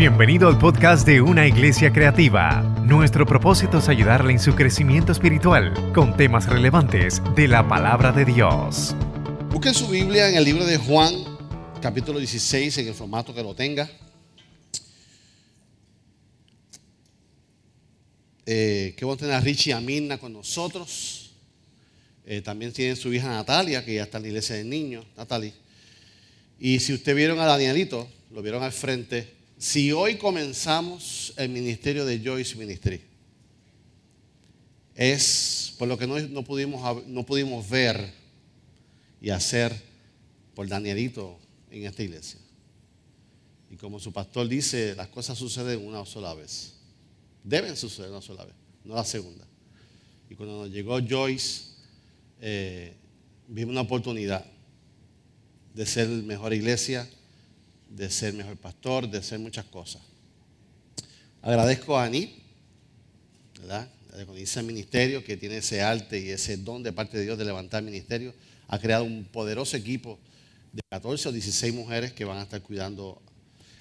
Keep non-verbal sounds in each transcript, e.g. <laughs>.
Bienvenido al podcast de Una Iglesia Creativa. Nuestro propósito es ayudarle en su crecimiento espiritual con temas relevantes de la palabra de Dios. Busquen su Biblia en el libro de Juan, capítulo 16, en el formato que lo tenga. Eh, qué bueno tener a Richie y a Mirna con nosotros. Eh, también tienen su hija Natalia, que ya está en la iglesia de niños, Natalie. Y si usted vieron a Danielito, lo vieron al frente, si hoy comenzamos el ministerio de Joyce Ministry, es por lo que no, pudimos, no pudimos ver y hacer por Danielito en esta iglesia. Y como su pastor dice, las cosas suceden una sola vez. Deben suceder una sola vez, no la segunda. Y cuando nos llegó Joyce, eh, vimos una oportunidad de ser mejor iglesia, de ser mejor pastor, de ser muchas cosas. Agradezco a Anit, ¿verdad? Ese ministerio que tiene ese arte y ese don de parte de Dios de levantar ministerio. Ha creado un poderoso equipo de 14 o 16 mujeres que van a estar cuidando.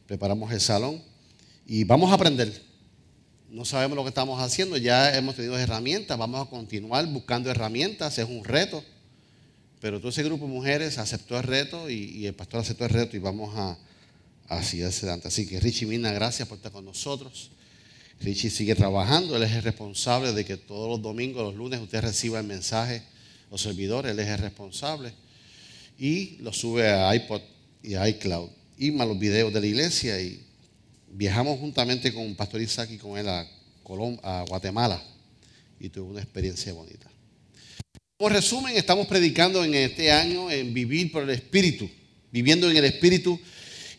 Preparamos el salón y vamos a aprender. No sabemos lo que estamos haciendo, ya hemos tenido herramientas, vamos a continuar buscando herramientas, es un reto. Pero todo ese grupo de mujeres aceptó el reto y, y el pastor aceptó el reto y vamos a, Así es, Así que Richie Mina, gracias por estar con nosotros. Richie sigue trabajando, él es el responsable de que todos los domingos, los lunes, usted reciba el mensaje, los servidores, él es el responsable. Y lo sube a iPod y a iCloud. Y más los videos de la iglesia. Y viajamos juntamente con Pastor Isaac y con él a, a Guatemala. Y tuve una experiencia bonita. Como resumen, estamos predicando en este año en vivir por el Espíritu. Viviendo en el Espíritu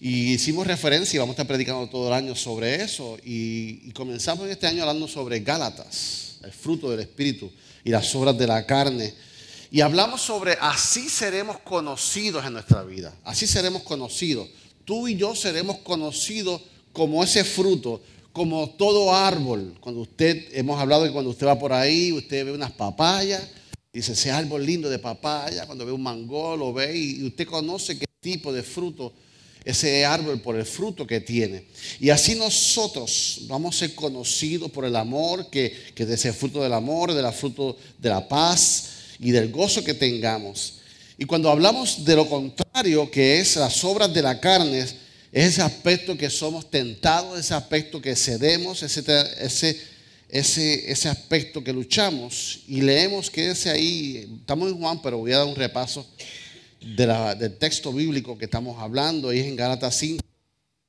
y hicimos referencia y vamos a estar predicando todo el año sobre eso. Y, comenzamos en este año hablando sobre Gálatas, el fruto del Espíritu y las obras de la carne. Y hablamos sobre así seremos conocidos en nuestra vida. Así seremos conocidos. Tú y yo seremos conocidos como ese fruto, como todo árbol. Cuando usted, hemos hablado de cuando usted va por ahí, usted ve unas papayas, dice ese árbol lindo de papaya, cuando ve un mango, lo ve y usted conoce qué tipo de fruto ese árbol por el fruto que tiene. Y así nosotros vamos a ser conocidos por el amor, que, que de ese fruto del amor, de fruto de la paz y del gozo que tengamos. Y cuando hablamos de lo contrario, que es las obras de la carne, es ese aspecto que somos tentados, ese aspecto que cedemos, ese, ese, ese, ese aspecto que luchamos. Y leemos que ese ahí, estamos en Juan, pero voy a dar un repaso del texto bíblico que estamos hablando, es en Gálatas 5.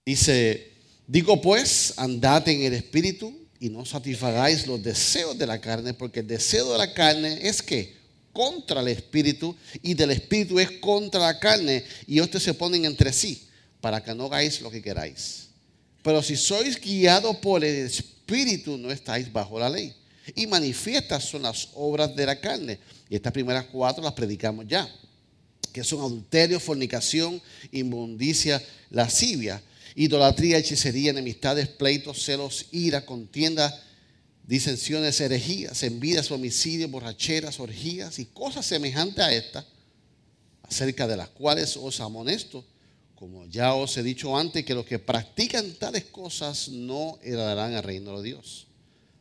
Dice, digo pues, andad en el espíritu y no satisfagáis los deseos de la carne, porque el deseo de la carne es que contra el espíritu y del espíritu es contra la carne y ustedes se ponen entre sí para que no hagáis lo que queráis. Pero si sois guiados por el espíritu no estáis bajo la ley. Y manifiestas son las obras de la carne. Y estas primeras cuatro las predicamos ya que son adulterio, fornicación, inmundicia, lascivia, idolatría, hechicería, enemistades, pleitos, celos, ira, contienda, disensiones, herejías, envidias, homicidios, borracheras, orgías y cosas semejantes a estas, acerca de las cuales os amonesto, como ya os he dicho antes, que los que practican tales cosas no heredarán el reino de Dios.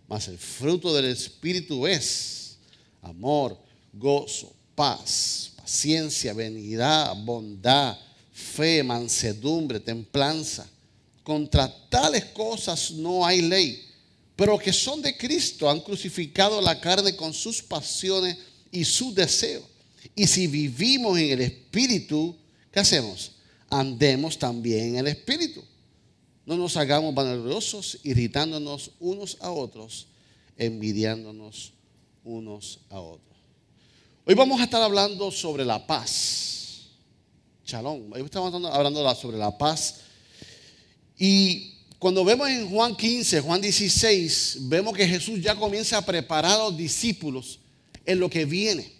Mas el fruto del Espíritu es amor, gozo, paz, ciencia, benignidad, bondad, fe, mansedumbre, templanza. Contra tales cosas no hay ley. Pero que son de Cristo han crucificado la carne con sus pasiones y sus deseos. Y si vivimos en el Espíritu, ¿qué hacemos? Andemos también en el Espíritu. No nos hagamos vanagloriosos, irritándonos unos a otros, envidiándonos unos a otros. Hoy vamos a estar hablando sobre la paz. Chalón. Hoy estamos hablando sobre la paz. Y cuando vemos en Juan 15, Juan 16, vemos que Jesús ya comienza a preparar a los discípulos en lo que viene.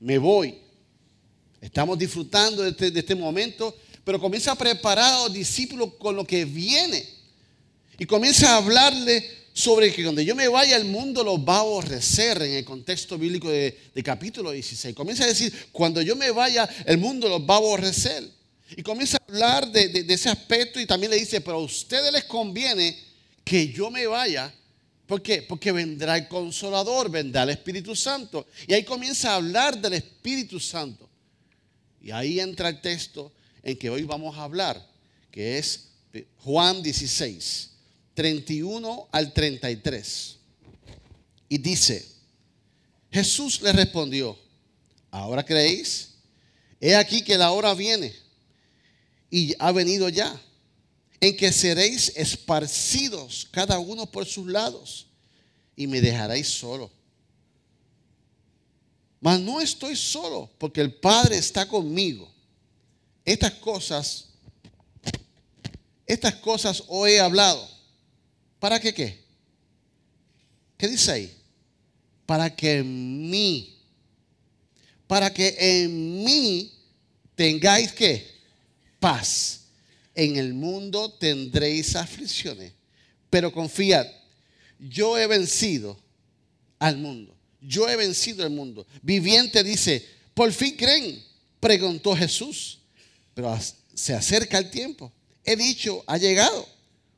Me voy. Estamos disfrutando de este, de este momento, pero comienza a preparar a los discípulos con lo que viene. Y comienza a hablarle sobre que cuando yo me vaya el mundo los va a aborrecer en el contexto bíblico de, capítulo 16. Comienza a decir, cuando yo me vaya el mundo los va a aborrecer. Y comienza a hablar de, ese aspecto y también le dice, pero a ustedes les conviene que yo me vaya. ¿Por qué? Porque vendrá el consolador, vendrá el Espíritu Santo. Y ahí comienza a hablar del Espíritu Santo. Y ahí entra el texto en que hoy vamos a hablar, que es Juan 16, 31 al 33. Y dice, Jesús le respondió, ¿ahora creéis? He aquí que la hora viene y ha venido ya, en que seréis esparcidos cada uno por sus lados y me dejaréis solo. Mas no estoy solo, porque el Padre está conmigo. Estas cosas, estas cosas hoy he hablado. ¿Para qué qué? ¿Qué dice ahí? Para que en mí, para que en mí tengáis que paz. En el mundo tendréis aflicciones, pero confiad, yo he vencido al mundo. Yo he vencido al mundo. Viviente dice, por fin creen, preguntó Jesús. Pero se acerca el tiempo. He dicho, ha llegado.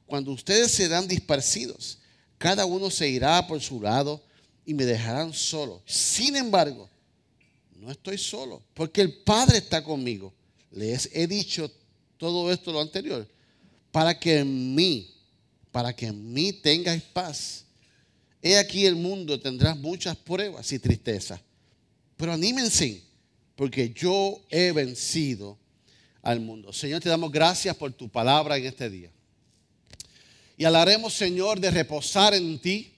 Cuando ustedes serán dispersidos, cada uno se irá por su lado y me dejarán solo. Sin embargo, no estoy solo, porque el Padre está conmigo. Les he dicho todo esto lo anterior, para que en mí, para que en mí tengáis paz. He aquí el mundo tendrá muchas pruebas y tristezas, pero anímense, porque yo he vencido al mundo. Señor, te damos gracias por tu palabra en este día. Y hablaremos, Señor, de reposar en ti.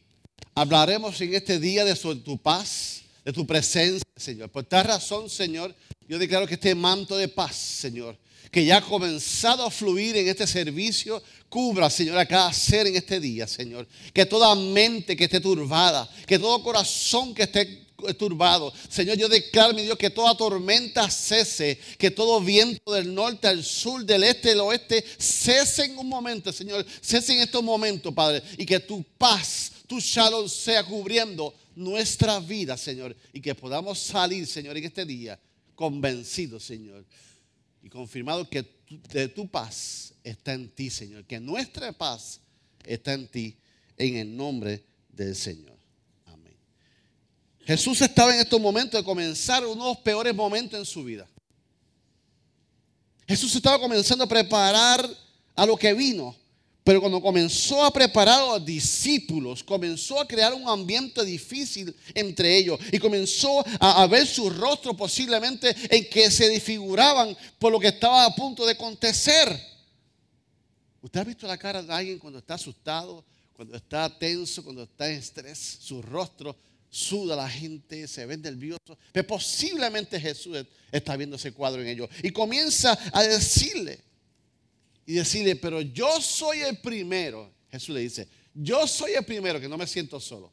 Hablaremos en este día de tu paz, de tu presencia, Señor. Por tal razón, Señor, yo declaro que este manto de paz, Señor, que ya ha comenzado a fluir en este servicio, cubra, Señor, a cada ser en este día, Señor. Que toda mente que esté turbada, que todo corazón que esté turbado. Señor, yo declaro, mi Dios, que toda tormenta cese, que todo viento del norte al sur, del este al oeste, cese en un momento, Señor, cese en estos momentos, Padre, y que tu paz, tu shalom sea cubriendo nuestra vida, Señor, y que podamos salir, Señor, en este día convencidos, Señor, y confirmado que de tu paz está en ti, Señor, que nuestra paz está en ti, en el nombre del Señor. Jesús estaba en estos momentos de comenzar uno de los peores momentos en su vida. Jesús estaba comenzando a preparar a lo que vino, pero cuando comenzó a preparar a los discípulos, comenzó a crear un ambiente difícil entre ellos y comenzó a, ver su rostro posiblemente en que se desfiguraban por lo que estaba a punto de acontecer. ¿Usted ha visto la cara de alguien cuando está asustado, cuando está tenso, cuando está en estrés? Su rostro suda la gente, se ve nervioso. Pero posiblemente Jesús está viendo ese cuadro en ellos. Y comienza a decirle, y decirle, pero yo soy el primero. Jesús le dice, yo soy el primero que no me siento solo.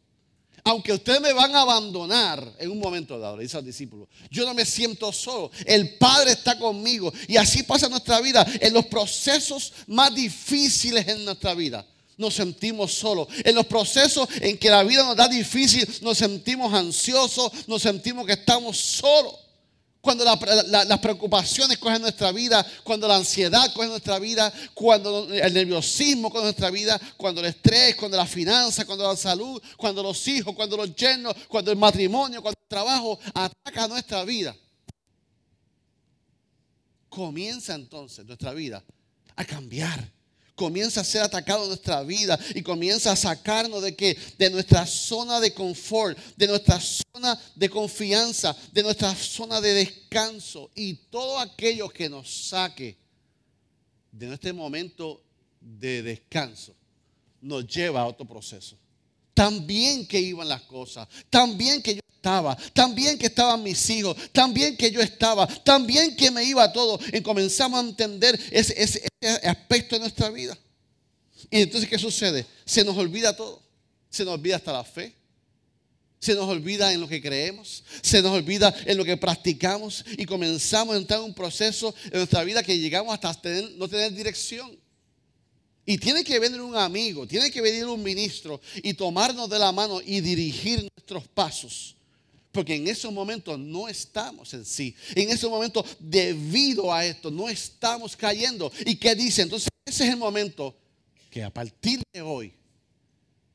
Aunque ustedes me van a abandonar en un momento dado, le dice al discípulo, yo no me siento solo. El Padre está conmigo. Y así pasa nuestra vida, en los procesos más difíciles en nuestra vida nos sentimos solos. En los procesos en que la vida nos da difícil, nos sentimos ansiosos, nos sentimos que estamos solos. Cuando las preocupaciones cogen nuestra vida, cuando la ansiedad coge nuestra vida, cuando el nerviosismo coge nuestra vida, cuando el estrés, cuando la finanza, cuando la salud, cuando los hijos, cuando los yernos, cuando el matrimonio, cuando el trabajo ataca nuestra vida. Comienza entonces nuestra vida a cambiar comienza a ser atacado nuestra vida y comienza a sacarnos de que de nuestra zona de confort, de nuestra zona de confianza, de nuestra zona de descanso y todo aquello que nos saque de este momento de descanso nos lleva a otro proceso. Tan bien que iban las cosas, tan bien que yo estaba, tan bien que estaban mis hijos, tan bien que yo estaba, tan bien que me iba todo. Y comenzamos a entender ese, ese aspecto de nuestra vida. Y entonces, ¿qué sucede? Se nos olvida todo. Se nos olvida hasta la fe. Se nos olvida en lo que creemos, se nos olvida en lo que practicamos y comenzamos a entrar en un proceso en nuestra vida que llegamos hasta no tener dirección. Y tiene que venir un amigo, tiene que venir un ministro y tomarnos de la mano y dirigir nuestros pasos. Porque en esos momentos no estamos en sí. En esos momentos, debido a esto, no estamos cayendo. ¿Y qué dice? Entonces, ese es el momento que a partir de hoy,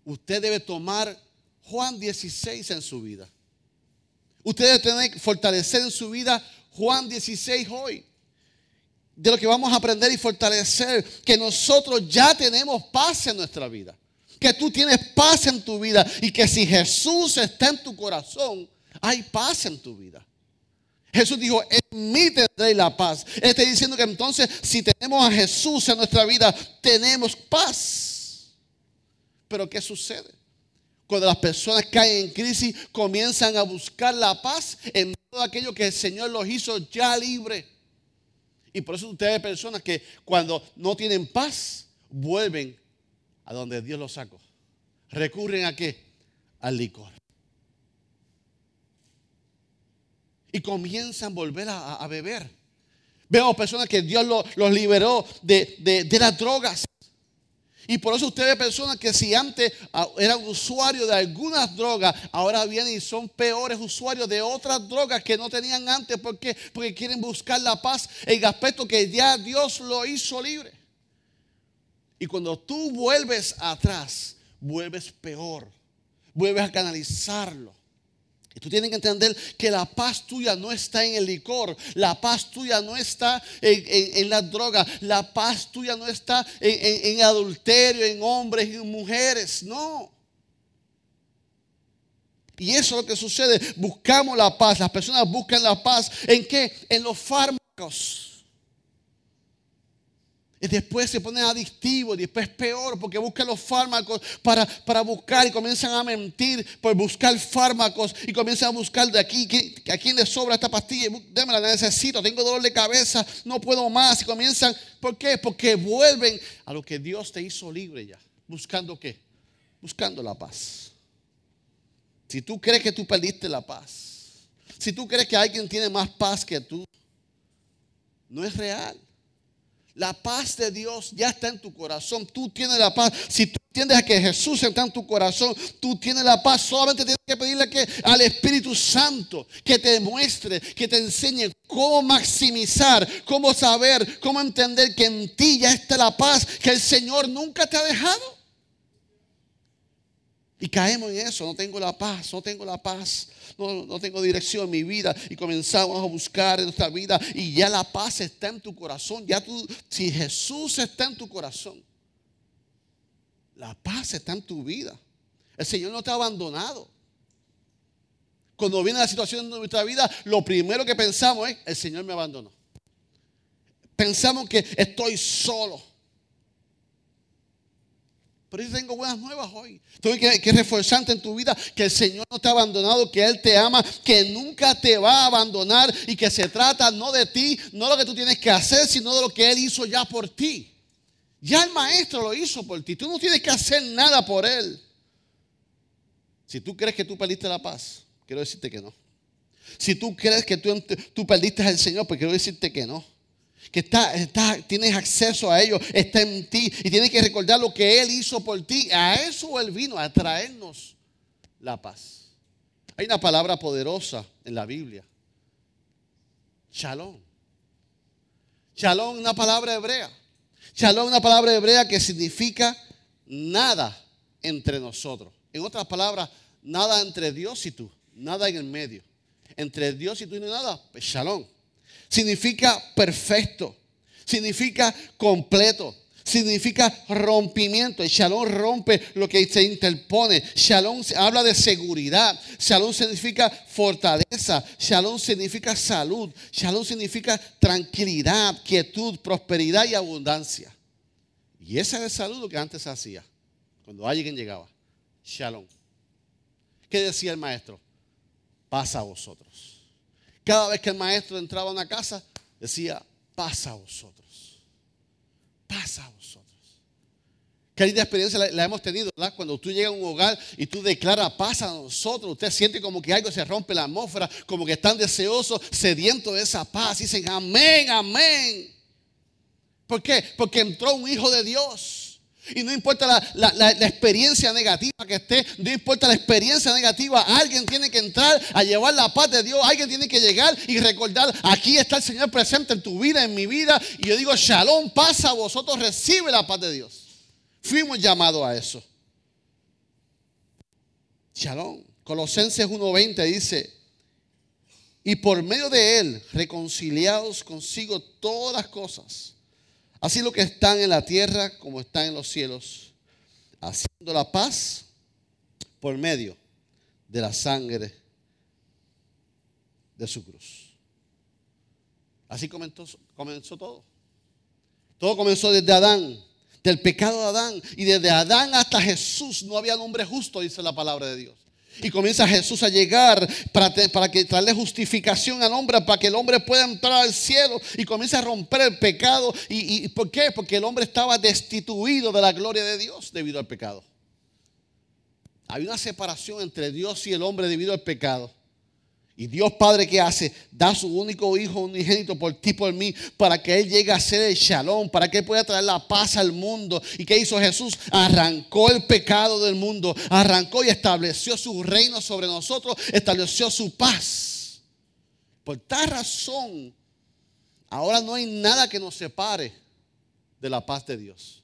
usted debe tomar Juan 16 en su vida. Usted debe tener que fortalecer en su vida Juan 16 hoy. De lo que vamos a aprender y fortalecer, que nosotros ya tenemos paz en nuestra vida. Que tú tienes paz en tu vida y que si Jesús está en tu corazón, hay paz en tu vida. Jesús dijo, en mí tendré la paz. Él está diciendo que entonces si tenemos a Jesús en nuestra vida, tenemos paz. Pero ¿qué sucede? Cuando las personas caen en crisis, comienzan a buscar la paz en todo aquello que el Señor los hizo ya libre. Y por eso ustedes personas que cuando no tienen paz, vuelven a donde Dios los sacó. Recurren a qué? Al licor. Y comienzan a volver a, beber. Vemos personas que Dios los liberó de, de las drogas. Y por eso ustedes personas que si antes ah, eran usuarios de algunas drogas, ahora vienen y son peores usuarios de otras drogas que no tenían antes. ¿Por qué? Porque quieren buscar la paz en aspecto que ya Dios lo hizo libre. Y cuando tú vuelves atrás, vuelves peor. Vuelves a canalizarlo. Tú tienes que entender que la paz tuya no está en el licor, la paz tuya no está en, la droga, la paz tuya no está en, en adulterio, en hombres en mujeres, no. Y eso es lo que sucede. Buscamos la paz. Las personas buscan la paz. ¿En qué? En los fármacos. Y después se ponen adictivos, y después peor porque buscan los fármacos para, para buscar y comienzan a mentir por buscar fármacos y comienzan a buscar de aquí, ¿a quién le sobra esta pastilla? Déme la necesito, tengo dolor de cabeza, no puedo más. Y comienzan, ¿por qué? Porque vuelven a lo que Dios te hizo libre ya. ¿Buscando qué? Buscando la paz. Si tú crees que tú perdiste la paz, si tú crees que alguien tiene más paz que tú, no es real. La paz de Dios ya está en tu corazón. Tú tienes la paz. Si tú entiendes que Jesús está en tu corazón, tú tienes la paz. Solamente tienes que pedirle que al Espíritu Santo que te muestre, que te enseñe cómo maximizar, cómo saber, cómo entender que en ti ya está la paz, que el Señor nunca te ha dejado. Y caemos en eso, no tengo la paz, no tengo la paz, no, tengo dirección en mi vida. Y comenzamos a buscar en nuestra vida y ya la paz está en tu corazón. Ya tú, si Jesús está en tu corazón, la paz está en tu vida. El Señor no te ha abandonado. Cuando viene la situación en nuestra vida, lo primero que pensamos es, el Señor me abandonó. Pensamos que estoy solo. Pero yo tengo buenas nuevas hoy. Tengo que, que reforzarte en tu vida que el Señor no te ha abandonado, que Él te ama, que nunca te va a abandonar y que se trata no de ti, no de lo que tú tienes que hacer, sino de lo que Él hizo ya por ti. Ya el Maestro lo hizo por ti. Tú no tienes que hacer nada por Él. Si tú crees que tú perdiste la paz, quiero decirte que no. Si tú crees que tú, tú perdiste al Señor, pues quiero decirte que no que está, está, tienes acceso a ello, está en ti y tienes que recordar lo que Él hizo por ti. A eso Él vino, a traernos la paz. Hay una palabra poderosa en la Biblia. Shalom. Shalom una palabra hebrea. Shalom una palabra hebrea que significa nada entre nosotros. En otras palabras, nada entre Dios y tú, nada en el medio. Entre Dios y tú no nada, pues shalom significa perfecto, significa completo, significa rompimiento. El shalom rompe lo que se interpone. Shalom habla de seguridad. Shalom significa fortaleza. Shalom significa salud. Shalom significa tranquilidad, quietud, prosperidad y abundancia. Y ese era el saludo que antes se hacía cuando alguien llegaba. Shalom. ¿Qué decía el maestro? Pasa a vosotros. Cada vez que el maestro entraba a una casa, decía, pasa a vosotros. Pasa a vosotros. Qué linda experiencia la, hemos tenido, ¿verdad? Cuando tú llegas a un hogar y tú declaras, pasa a nosotros, usted siente como que algo se rompe la atmósfera, como que están deseosos, sedientos de esa paz. Y dicen, amén, amén. ¿Por qué? Porque entró un hijo de Dios. Y no importa la, experiencia negativa que esté, no importa la experiencia negativa, alguien tiene que entrar a llevar la paz de Dios, alguien tiene que llegar y recordar, aquí está el Señor presente en tu vida, en mi vida. Y yo digo, shalom, pasa a vosotros, recibe la paz de Dios. Fuimos llamados a eso. Shalom. Colosenses 1.20 dice, y por medio de él reconciliados consigo todas cosas Así lo que están en la tierra como están en los cielos, haciendo la paz por medio de la sangre de su cruz. Así comenzó, todo. Todo comenzó desde Adán, del pecado de Adán. Y desde Adán hasta Jesús no había nombre justo, dice la palabra de Dios. Y comienza Jesús a llegar para, para que traerle justificación al hombre, para que el hombre pueda entrar al cielo y comienza a romper el pecado. ¿Y, y por qué? Porque el hombre estaba destituido de la gloria de Dios debido al pecado. Hay una separación entre Dios y el hombre debido al pecado. Y Dios Padre, ¿qué hace? Da su único hijo unigénito por ti, por mí, para que Él llegue a ser el shalom, para que Él pueda traer la paz al mundo. ¿Y qué hizo Jesús? Arrancó el pecado del mundo, arrancó y estableció su reino sobre nosotros, estableció su paz. Por tal razón, ahora no hay nada que nos separe de la paz de Dios.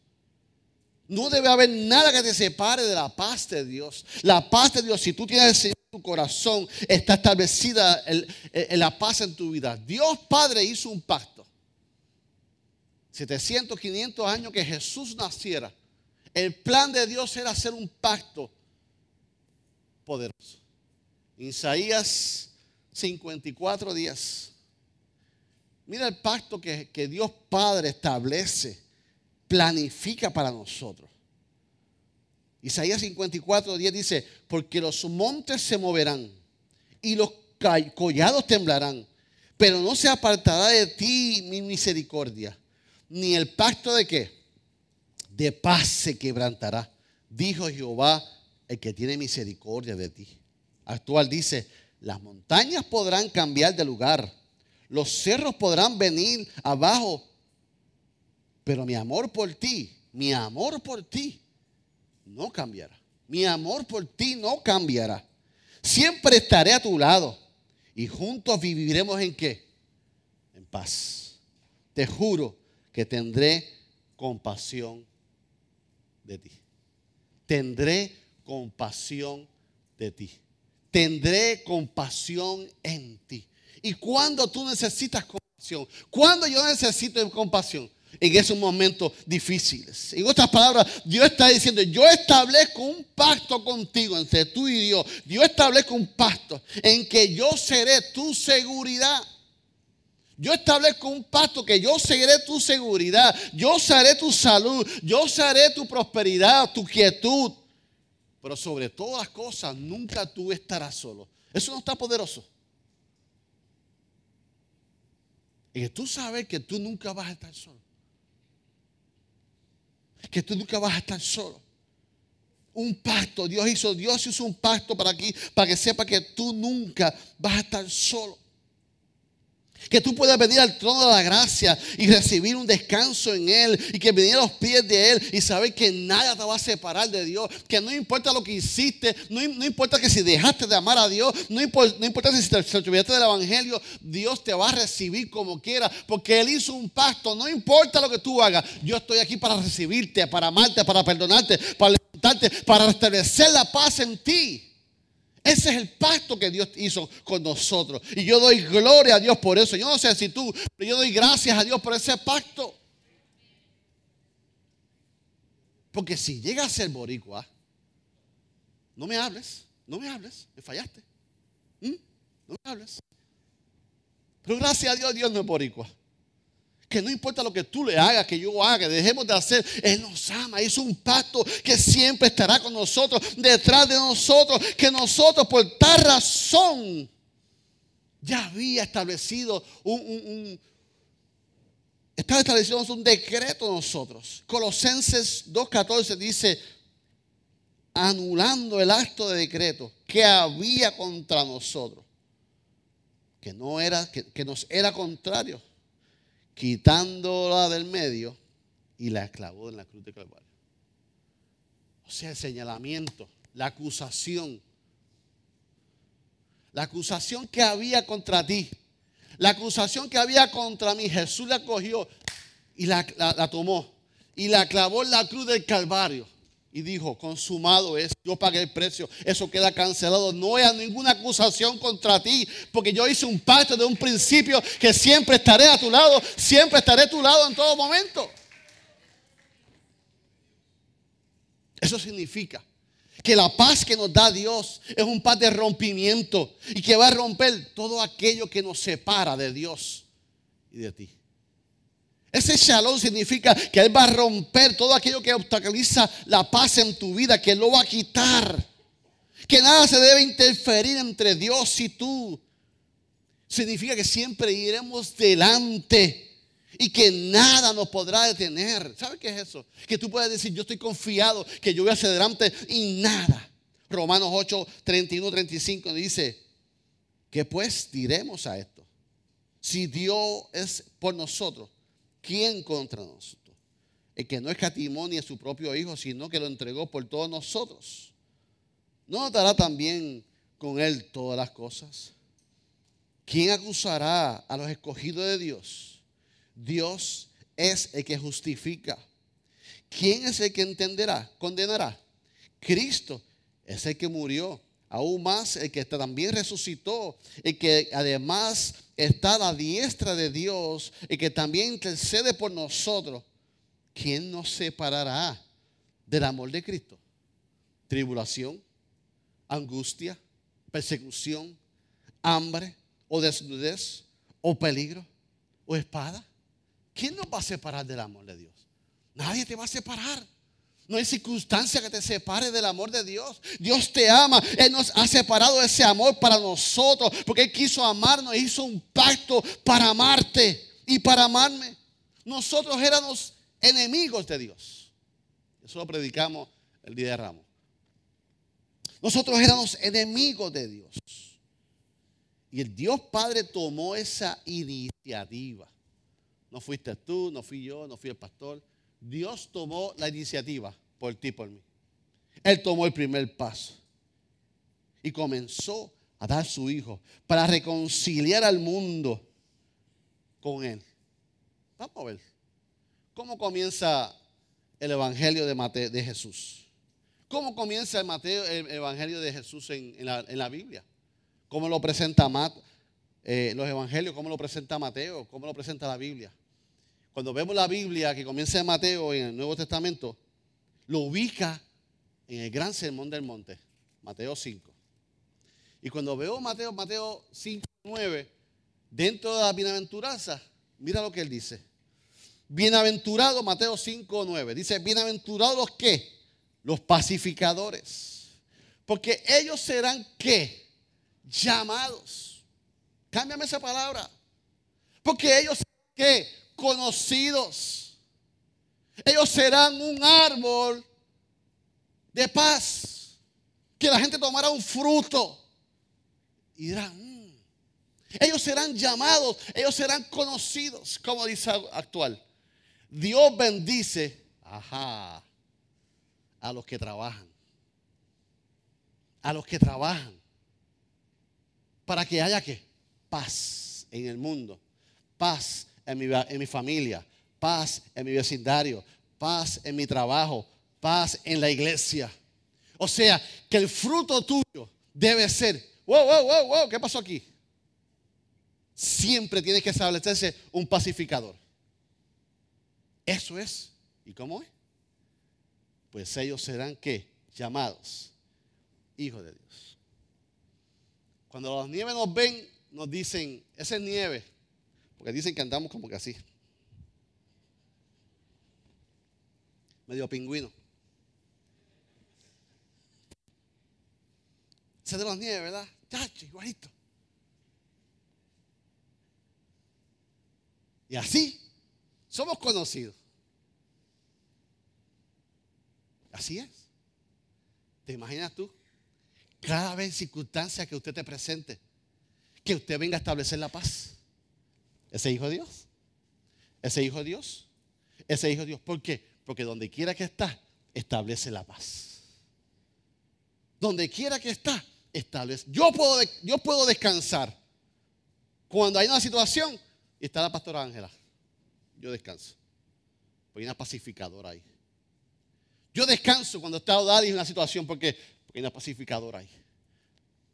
No debe haber nada que te separe de la paz de Dios. La paz de Dios, si tú tienes en tu corazón, está establecida en, la paz en tu vida. Dios Padre hizo un pacto. 700, 500 años que Jesús naciera. El plan de Dios era hacer un pacto poderoso. Isaías 54 días. Mira el pacto que, que Dios Padre establece planifica para nosotros. Isaías 54, 10 dice, porque los montes se moverán y los collados temblarán, pero no se apartará de ti mi misericordia, ni el pacto de qué? De paz se quebrantará, dijo Jehová, el que tiene misericordia de ti. Actual dice, las montañas podrán cambiar de lugar, los cerros podrán venir abajo pero mi amor por ti, mi amor por ti no cambiará. Mi amor por ti no cambiará. Siempre estaré a tu lado y juntos viviremos en qué? En paz. Te juro que tendré compasión de ti. Tendré compasión de ti. Tendré compasión en ti. Y cuando tú necesitas compasión, cuando yo necesito compasión, en esos momentos difíciles. En otras palabras, Dios está diciendo, yo establezco un pacto contigo entre tú y Dios. Dios establezco un pacto en que yo seré tu seguridad. Yo establezco un pacto que yo seré tu seguridad, yo seré tu salud, yo seré tu prosperidad, tu quietud. Pero sobre todas las cosas, nunca tú estarás solo. Eso no está poderoso. Y que tú sabes que tú nunca vas a estar solo que tú nunca vas a estar solo. Un pacto, Dios hizo, Dios hizo un pacto para aquí, para que sepa que tú nunca vas a estar solo. Que tú puedas venir al trono de la gracia y recibir un descanso en Él. Y que venir a los pies de Él y saber que nada te va a separar de Dios. Que no importa lo que hiciste, no, importa que si dejaste de amar a Dios, no importa, no importa si te, olvidaste del Evangelio, Dios te va a recibir como quiera. Porque Él hizo un pacto. No importa lo que tú hagas, yo estoy aquí para recibirte, para amarte, para perdonarte, para levantarte, para restablecer la paz en ti. Ese es el pacto que Dios hizo con nosotros. Y yo doy gloria a Dios por eso. Yo no sé si tú, pero yo doy gracias a Dios por ese pacto. Porque si llega a ser boricua, no me hables, no me hables, me fallaste. ¿Mm? No me hables. Pero gracias a Dios, Dios no es boricua que no importa lo que tú le hagas, que yo haga, dejemos de hacer, Él nos ama, hizo un pacto que siempre estará con nosotros, detrás de nosotros, que nosotros por tal razón ya había establecido un, estaba establecido un decreto nosotros. Colosenses 2.14 dice, anulando el acto de decreto que había contra nosotros, que no era, que nos era contrario quitándola del medio y la clavó en la cruz de Calvario. O sea, el señalamiento, la acusación. La acusación que había contra ti. La acusación que había contra mí. Jesús la cogió y la, la tomó. Y la clavó en la cruz del Calvario y dijo, consumado es, yo pagué el precio, eso queda cancelado, no hay ninguna acusación contra ti, porque yo hice un pacto de un principio que siempre estaré a tu lado, siempre estaré a tu lado en todo momento. Eso significa que la paz que nos da Dios es un paz de rompimiento y que va a romper todo aquello que nos separa de Dios y de ti. Ese shalom significa que Él va a romper todo aquello que obstaculiza la paz en tu vida, que lo va a quitar. Que nada se debe interferir entre Dios y tú. Significa que siempre iremos delante y que nada nos podrá detener. ¿Sabe qué es eso? Que tú puedes decir, yo estoy confiado que yo voy hacia adelante y nada. Romanos 8, 31, 35 dice, que pues diremos a esto? Si Dios es por nosotros, ¿quién contra nosotros? El que no escatimó ni a su propio Hijo, sino que lo entregó por todos nosotros. ¿No dará también con Él todas las cosas? ¿Quién acusará a los escogidos de Dios? Dios es el que justifica. ¿Quién es el que entenderá? Condenará. Cristo es el que murió. Aún más el que también resucitó. El que además está a la diestra de Dios y que también intercede por nosotros, ¿quién nos separará del amor de Cristo? Tribulación, angustia, persecución, hambre o desnudez o peligro o espada. ¿Quién nos va a separar del amor de Dios? Nadie te va a separar. No hay circunstancia que te separe del amor de Dios. Dios te ama. Él nos ha separado ese amor para nosotros. Porque Él quiso amarnos. Hizo un pacto para amarte y para amarme. Nosotros éramos enemigos de Dios. Eso lo predicamos el día de Ramos. Nosotros éramos enemigos de Dios. Y el Dios Padre tomó esa iniciativa. No fuiste tú, no fui yo, no fui el pastor Dios tomó la iniciativa por ti por mí. Él tomó el primer paso y comenzó a dar su hijo para reconciliar al mundo con él. Vamos a ver cómo comienza el evangelio de, de Jesús. ¿Cómo comienza el, Mateo, el evangelio de Jesús en, la, Biblia? ¿Cómo lo presenta eh, los evangelios? ¿Cómo lo presenta Mateo? ¿Cómo lo presenta la Biblia? Cuando vemos la Biblia que comienza en Mateo en el Nuevo Testamento, lo ubica en el gran sermón del monte, Mateo 5. Y cuando veo Mateo, Mateo 5, 9, dentro de la bienaventuranza, mira lo que él dice. Bienaventurado, Mateo 5, 9. Dice, bienaventurados los que? Los pacificadores. Porque ellos serán qué? Llamados. Cámbiame esa palabra. Porque ellos serán qué? Conocidos. Ellos serán un árbol de paz. Que la gente tomará un fruto. Y dirán, mm". ellos serán llamados, ellos serán conocidos, como dice actual. Dios bendice, a los que trabajan. A los que trabajan. Para que haya que paz en el mundo. Paz en mi, familia, paz en mi vecindario, paz en mi trabajo, paz en la iglesia. O sea, que el fruto tuyo debe ser, wow, wow, wow, wow, ¿qué pasó aquí? Siempre tiene que establecerse un pacificador. Eso es. ¿Y cómo es? Pues ellos serán qué? Llamados hijos de Dios. Cuando las nieves nos ven, nos dicen, esa es nieve. Porque dicen que andamos como que así. Medio pingüino. Se de los nieves, ¿verdad? Chacho, igualito. Y así somos conocidos. Así es. ¿Te imaginas tú? Cada vez circunstancia que usted te presente, que usted venga a establecer la paz. Ese hijo de Dios. Ese hijo de Dios. Ese hijo de Dios. ¿Por qué? Porque donde quiera que está, establece la paz. donde quiera que está, establece. Yo puedo, yo puedo descansar cuando hay una situación está la pastora Ángela. Yo descanso. Porque hay una pacificadora ahí. Yo descanso cuando está Odali en una situación porque, porque hay una pacificadora ahí.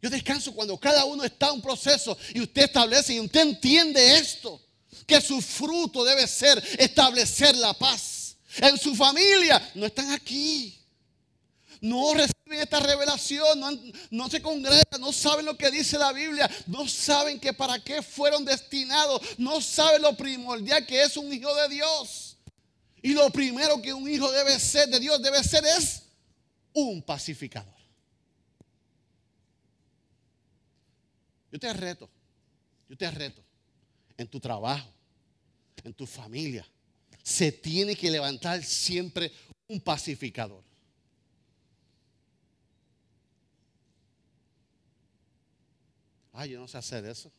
Yo descanso cuando cada uno está en un proceso y usted establece y usted entiende esto. Que su fruto debe ser establecer la paz. En su familia no están aquí no reciben esta revelación, no, se congregan, no saben lo que dice la Biblia, no saben que para qué fueron destinados, no saben lo primordial que es un hijo de Dios. Y lo primero que un hijo debe ser de Dios, debe ser es un pacificador. Yo te reto, yo te reto en tu trabajo, en tu familia. Se tiene que levantar siempre un pacificador. Ay, yo no sé hacer eso.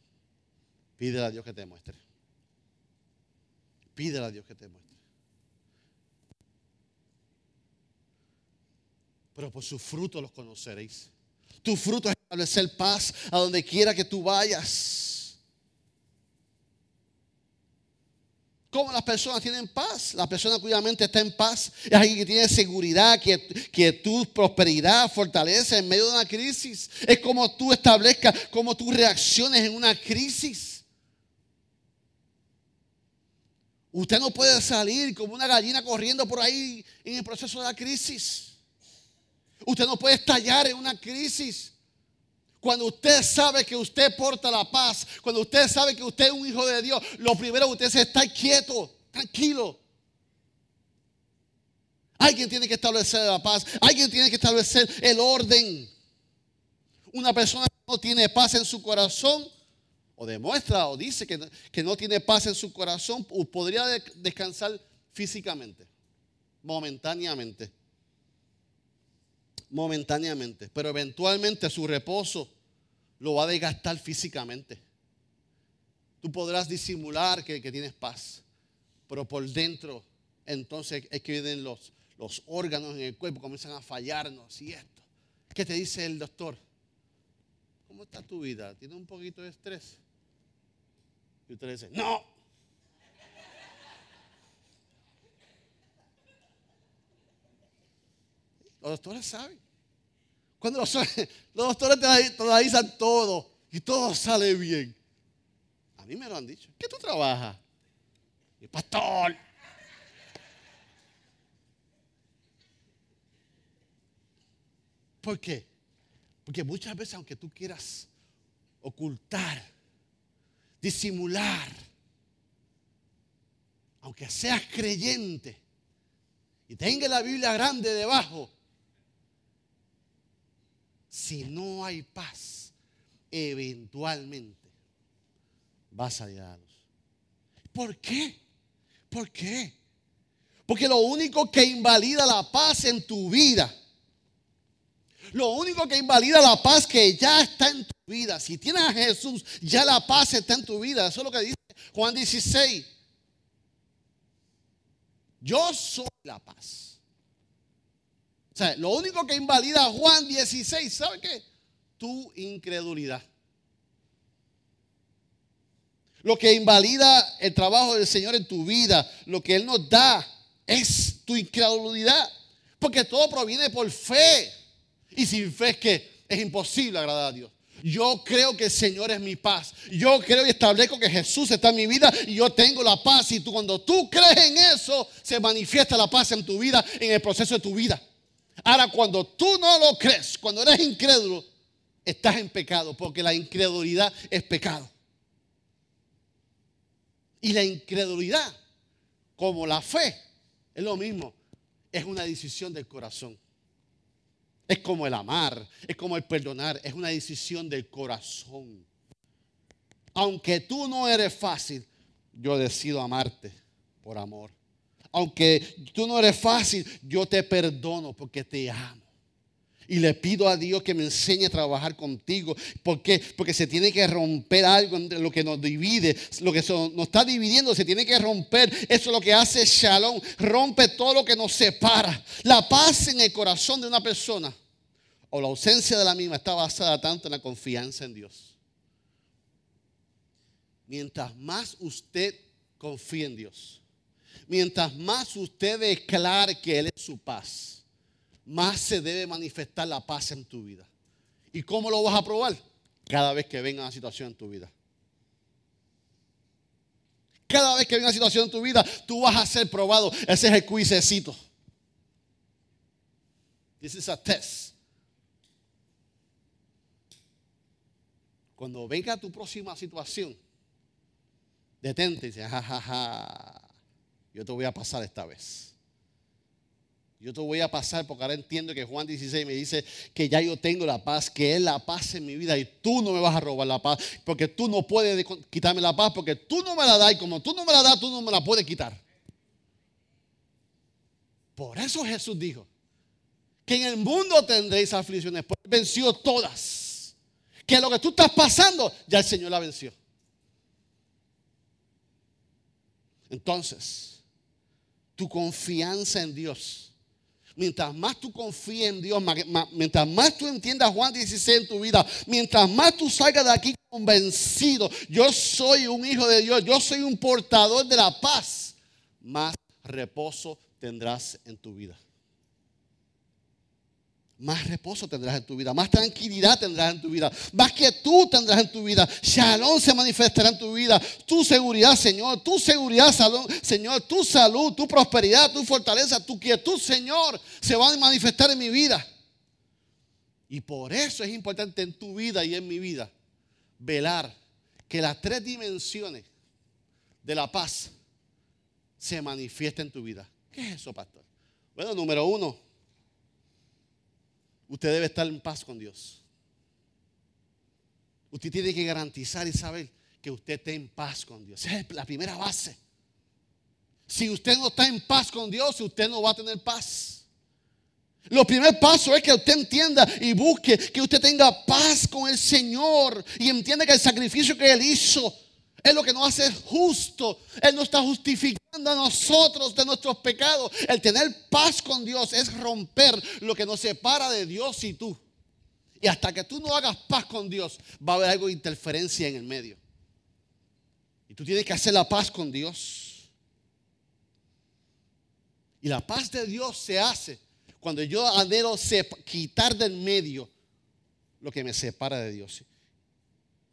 Pídele a Dios que te muestre. Pídele a Dios que te muestre. Pero por su fruto los conoceréis. Tu fruto es establecer paz a donde quiera que tú vayas. ¿Cómo las personas tienen paz? La persona cuya mente está en paz es alguien que tiene seguridad, que tu prosperidad, fortaleza en medio de una crisis. Es como tú establezcas, como tú reacciones en una crisis. Usted no puede salir como una gallina corriendo por ahí en el proceso de la crisis. Usted no puede estallar en una crisis. Cuando usted sabe que usted porta la paz, cuando usted sabe que usted es un hijo de Dios, lo primero que usted es estar quieto, tranquilo. Alguien tiene que establecer la paz, alguien tiene que establecer el orden. Una persona que no tiene paz en su corazón, o demuestra o dice que, que no tiene paz en su corazón, podría descansar físicamente, momentáneamente momentáneamente, pero eventualmente su reposo lo va a desgastar físicamente. Tú podrás disimular que, tienes paz, pero por dentro entonces es que vienen los, los órganos en el cuerpo, comienzan a fallarnos y esto. ¿Qué te dice el doctor? ¿Cómo está tu vida? ¿Tiene un poquito de estrés? Y usted le dice, no. Los doctores saben. Cuando los, <laughs> doctores te dicen todo y todo sale bien. A mí me lo han dicho. ¿Qué tú trabajas? Y pastor. ¿Por qué? Porque muchas veces, aunque tú quieras ocultar, disimular, aunque seas creyente y tenga la Biblia grande debajo, si no hay paz, eventualmente vas a ir a luz. ¿Por qué? ¿Por qué? Porque lo único que invalida la paz en tu vida, lo único que invalida la paz que ya está en tu vida, si tienes a Jesús, ya la paz está en tu vida. Eso es lo que dice Juan 16. Yo soy la paz lo único que invalida Juan 16, ¿sabe qué? Tu incredulidad. Lo que invalida el trabajo del Señor en tu vida, lo que Él nos da, es tu incredulidad. Porque todo proviene por fe. Y sin fe es que es imposible agradar a Dios. Yo creo que el Señor es mi paz. Yo creo y establezco que Jesús está en mi vida y yo tengo la paz. Y tú, cuando tú crees en eso, se manifiesta la paz en tu vida, en el proceso de tu vida. Ahora, cuando tú no lo crees, cuando eres incrédulo, estás en pecado, porque la incredulidad es pecado. Y la incredulidad, como la fe, es lo mismo, es una decisión del corazón. Es como el amar, es como el perdonar, es una decisión del corazón. Aunque tú no eres fácil, yo decido amarte por amor aunque tú no eres fácil, yo te perdono porque te amo. Y le pido a Dios que me enseñe a trabajar contigo. ¿Por qué? Porque se tiene que romper algo entre lo que nos divide. Lo que nos está dividiendo se tiene que romper. Eso es lo que hace Shalom. Rompe todo lo que nos separa. La paz en el corazón de una persona o la ausencia de la misma está basada tanto en la confianza en Dios. Mientras más usted confía en Dios, mientras más usted declare que Él es su paz, más se debe manifestar la paz en tu vida. ¿Y cómo lo vas a probar? Cada vez que venga una situación en tu vida. Cada vez que venga una situación en tu vida, tú vas a ser probado. Ese es el cuisecito. This is a test. Cuando venga tu próxima situación, detente y dice, jajaja, yo te voy a pasar esta vez. Yo te voy a pasar porque ahora entiendo que Juan 16 me dice que ya yo tengo la paz, que es la paz en mi vida y tú no me vas a robar la paz, porque tú no puedes quitarme la paz, porque tú no me la das y como tú no me la das, tú no me la puedes quitar. Por eso Jesús dijo que en el mundo tendréis aflicciones, pues venció todas que lo que tú estás pasando, ya el Señor la venció. Entonces, tu confianza en Dios, mientras más tú confíes en Dios, mientras más tú entiendas Juan 16 en tu vida, mientras más tú salgas de aquí convencido, yo soy un hijo de Dios, yo soy un portador de la paz, más reposo tendrás en tu vida más reposo tendrás en tu vida, más tranquilidad tendrás en tu vida, más que tú tendrás en tu vida. Shalom se manifestará en tu vida, tu seguridad, Señor, tu seguridad, Señor, tu salud, tu prosperidad, tu fortaleza, tu quietud, Señor, se van a manifestar en mi vida. Y por eso es importante en tu vida y en mi vida velar que las tres dimensiones de la paz se manifiesten en tu vida. ¿Qué es eso, pastor? Bueno, número uno, usted debe estar en paz con Dios. Usted tiene que garantizar y saber que usted esté en paz con Dios. Esa es la primera base. Si usted no está en paz con Dios, usted no va a tener paz. Lo primer paso es que usted entienda y busque que usted tenga paz con el Señor y entienda que el sacrificio que Él hizo es lo que nos hace justo. Él nos está justificando a nosotros de nuestros pecados. El tener paz con Dios es romper lo que nos separa de Dios y tú. Y hasta que tú no hagas paz con Dios, va a haber algo de interferencia en el medio. Y tú tienes que hacer la paz con Dios. Y la paz de Dios se hace cuando yo anhelo quitar del medio lo que me separa de Dios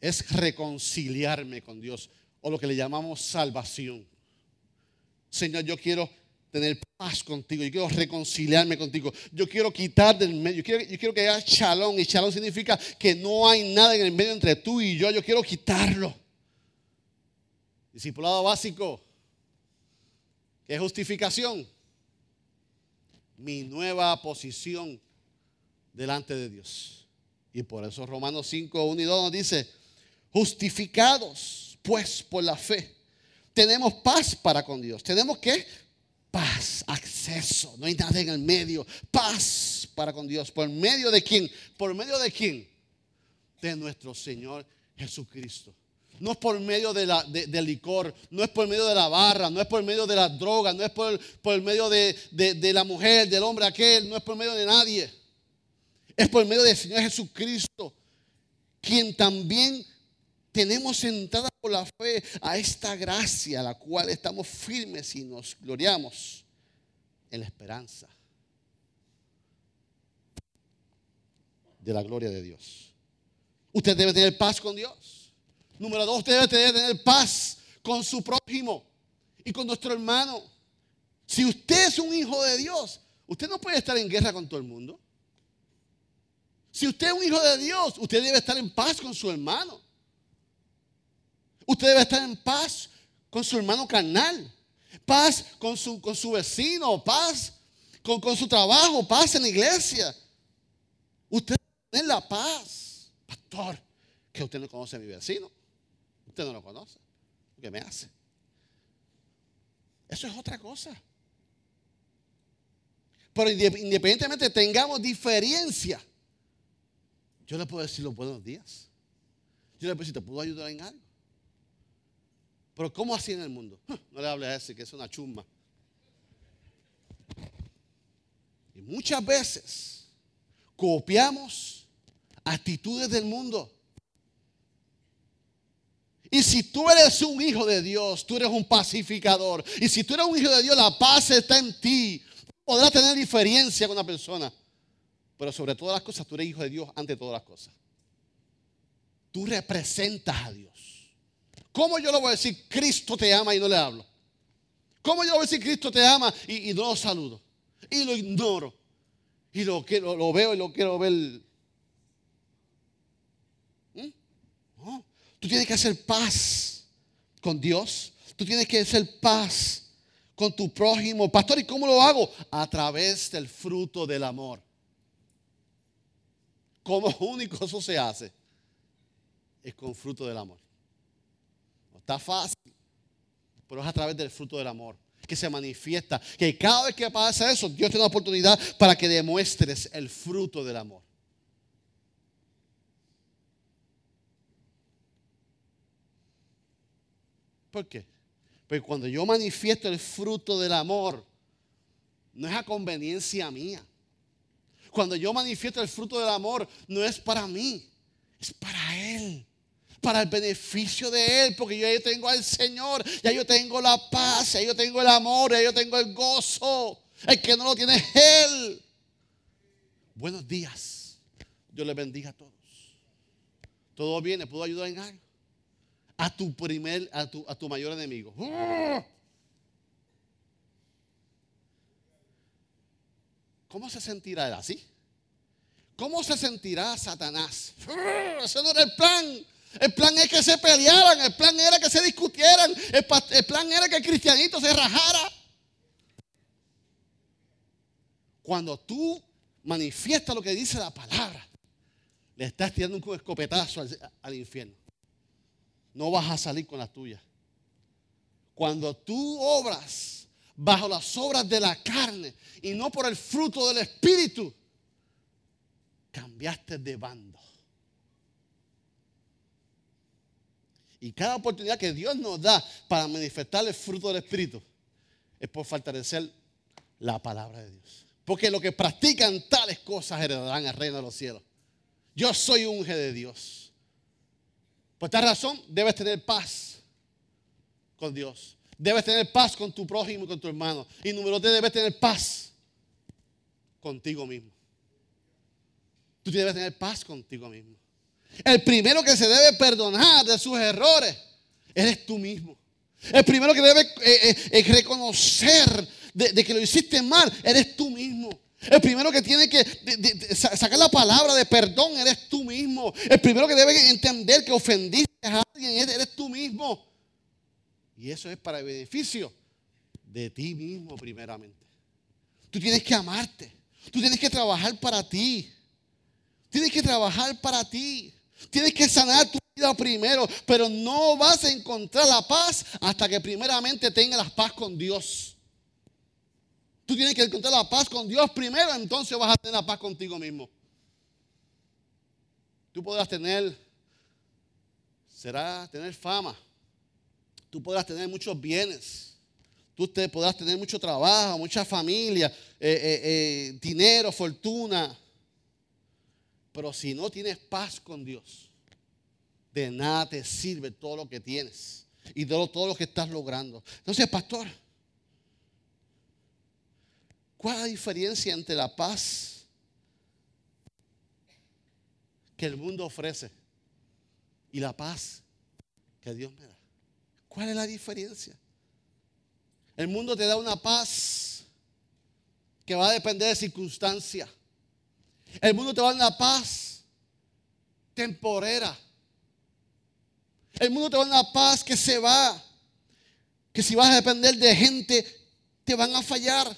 es reconciliarme con Dios o lo que le llamamos salvación. Señor, yo quiero tener paz contigo, yo quiero reconciliarme contigo, yo quiero quitar del medio, yo quiero, que haya shalom y shalom significa que no hay nada en el medio entre tú y yo, yo quiero quitarlo. Discipulado básico, ¿qué justificación? Mi nueva posición delante de Dios. Y por eso Romanos 5, 1 y 2 nos dice, Justificados, pues, por la fe. Tenemos paz para con Dios. Tenemos que paz, acceso. No hay nada en el medio. Paz para con Dios. ¿Por medio de quién? ¿Por medio de quién? De nuestro Señor Jesucristo. No es por medio de la, del licor, no es por medio de la barra, no es por medio de la droga, no es por, por medio de, de la mujer, del hombre aquel, no es por medio de nadie. Es por medio del Señor Jesucristo, quien también tenemos sentada por la fe a esta gracia, a la cual estamos firmes y nos gloriamos en la esperanza de la gloria de Dios. Usted debe tener paz con Dios. Número dos, usted debe tener paz con su prójimo y con nuestro hermano. Si usted es un hijo de Dios, usted no puede estar en guerra con todo el mundo. Si usted es un hijo de Dios, usted debe estar en paz con su hermano. Usted debe estar en paz con su hermano carnal, paz con su, con su vecino, paz con, con su trabajo, paz en la iglesia. Usted debe tener la paz. Pastor, que usted no conoce a mi vecino. Usted no lo conoce. ¿Qué me hace? Eso es otra cosa. Pero independientemente tengamos diferencia, yo le puedo decir los buenos días. Yo le puedo decir, ¿te puedo ayudar en algo? Pero ¿cómo así en el mundo? No le hable a ese que es una chumba. Y muchas veces, copiamos actitudes del mundo. Y si tú eres un hijo de Dios, tú eres un pacificador. Y si tú eres un hijo de Dios, la paz está en ti. Podrás tener diferencia con una persona. Pero sobre todas las cosas, tú eres hijo de Dios ante todas las cosas. Tú representas a Dios. ¿Cómo yo le voy a decir Cristo te ama y no le hablo? ¿Cómo yo le voy a decir Cristo te ama y, no lo saludo? Y lo ignoro. Y lo, lo veo y lo quiero ver. ¿Mm? Tú tienes que hacer paz con Dios. Tú tienes que hacer paz con tu prójimo. Pastor, ¿y cómo lo hago? A través del fruto del amor. Como único eso se hace es con fruto del amor. Está fácil, pero es a través del fruto del amor que se manifiesta. Que cada vez que pasa eso, Dios tiene una oportunidad para que demuestres el fruto del amor. ¿Por qué? Porque cuando yo manifiesto el fruto del amor, no es a conveniencia mía. Cuando yo manifiesto el fruto del amor, no es para mí, es para para el beneficio de Él, porque yo tengo al Señor, ya yo tengo la paz, ya yo tengo el amor, ya yo tengo el gozo. El que no lo tiene es Él. Buenos días. Dios les bendiga a todos. Todo viene, ¿puedo ayudar en algo? A tu primer, a tu, a tu mayor enemigo. ¿Cómo se sentirá él así? ¿Cómo se sentirá Satanás? Ese no era el plan. El plan es que se pelearan, el plan era que se discutieran, el, plan era que el cristianito se rajara. Cuando tú manifiestas lo que dice la palabra, le estás tirando un escopetazo al, al infierno. No vas a salir con las tuyas. Cuando tú obras bajo las obras de la carne y no por el fruto del Espíritu, cambiaste de bando. Y cada oportunidad que Dios nos da para manifestar el fruto del Espíritu es por fortalecer la palabra de Dios. Porque los que practican tales cosas heredarán el reino de los cielos. Yo soy un de Dios. Por esta razón debes tener paz con Dios. Debes tener paz con tu prójimo y con tu hermano. Y número tres, debes tener paz contigo mismo. Tú debes tener paz contigo mismo. El primero que se debe perdonar de sus errores eres tú mismo. El primero que debe eh, eh, reconocer de, que lo hiciste mal eres tú mismo. El primero que tiene que sacar la palabra de perdón eres tú mismo. El primero que debe entender que ofendiste a alguien eres tú mismo. Y eso es para el beneficio de ti mismo primeramente. Tú tienes que amarte. Tú tienes que trabajar para ti. Tienes que trabajar para ti. Tienes que sanar tu vida primero, pero no vas a encontrar la paz hasta que primeramente tengas la paz con Dios. Tú tienes que encontrar la paz con Dios primero, entonces vas a tener la paz contigo mismo. Tú podrás tener, será tener fama. Tú podrás tener muchos bienes. Tú podrás tener mucho trabajo, mucha familia, eh, eh, eh, dinero, fortuna. Pero si no tienes paz con Dios, de nada te sirve todo lo que tienes y todo, todo lo que estás logrando. Entonces, pastor, ¿cuál es la diferencia entre la paz que el mundo ofrece y la paz que Dios me da? ¿Cuál es la diferencia? El mundo te da una paz que va a depender de circunstancias. El mundo te va a dar una paz temporera. El mundo te va a dar una paz que se va. Que si vas a depender de gente, te van a fallar.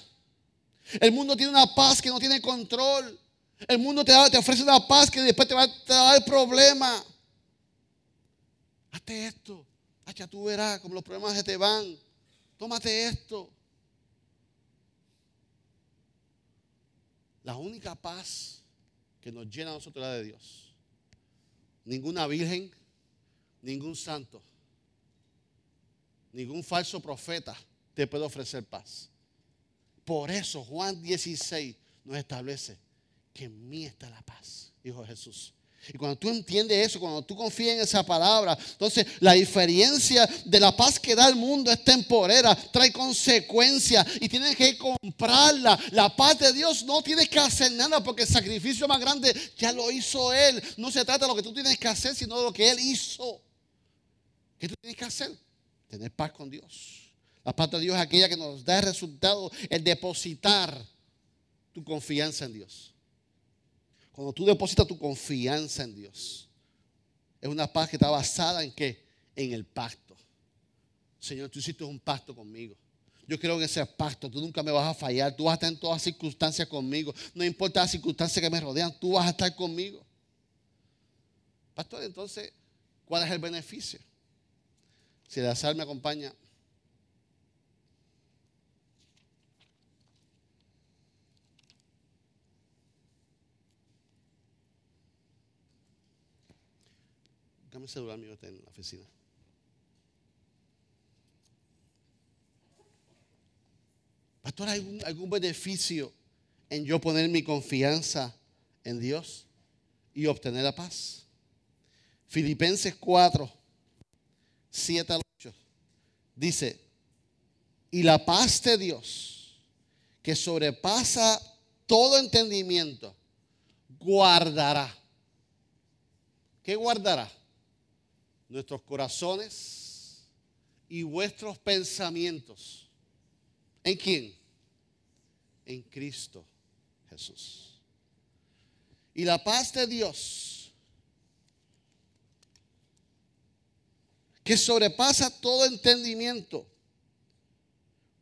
El mundo tiene una paz que no tiene control. El mundo te, te ofrece una paz que después te va, a dar problema. Hazte esto. Hacha, tú verás como los problemas se te van. Tómate esto. La única paz que nos llena a nosotros la de Dios. Ninguna virgen, ningún santo, ningún falso profeta te puede ofrecer paz. Por eso Juan 16 nos establece que en mí está la paz, dijo Jesús. Y cuando tú entiendes eso, cuando tú confías en esa palabra, entonces la diferencia de la paz que da el mundo es temporera, trae consecuencias y tienes que comprarla. La paz de Dios no tienes que hacer nada porque el sacrificio más grande ya lo hizo Él. No se trata de lo que tú tienes que hacer, sino de lo que Él hizo. ¿Qué tú tienes que hacer? Tener paz con Dios. La paz de Dios es aquella que nos da el resultado, el depositar tu confianza en Dios. Cuando tú depositas tu confianza en Dios, es una paz que está basada en qué? En el pacto. Señor, tú hiciste un pacto conmigo. Yo creo en ese pacto. Tú nunca me vas a fallar. Tú vas a estar en todas circunstancias conmigo. No importa las circunstancias que me rodean, tú vas a estar conmigo. Pastor, entonces, ¿cuál es el beneficio? Si el azar me acompaña mi celular mío está en la oficina. Pastor, ¿hay algún, beneficio en yo poner mi confianza en Dios y obtener la paz? Filipenses 4, 7 al 8 dice, y la paz de Dios, que sobrepasa todo entendimiento, guardará. ¿Qué guardará? Nuestros corazones y vuestros pensamientos. ¿En quién? En Cristo Jesús. Y la paz de Dios, que sobrepasa todo entendimiento,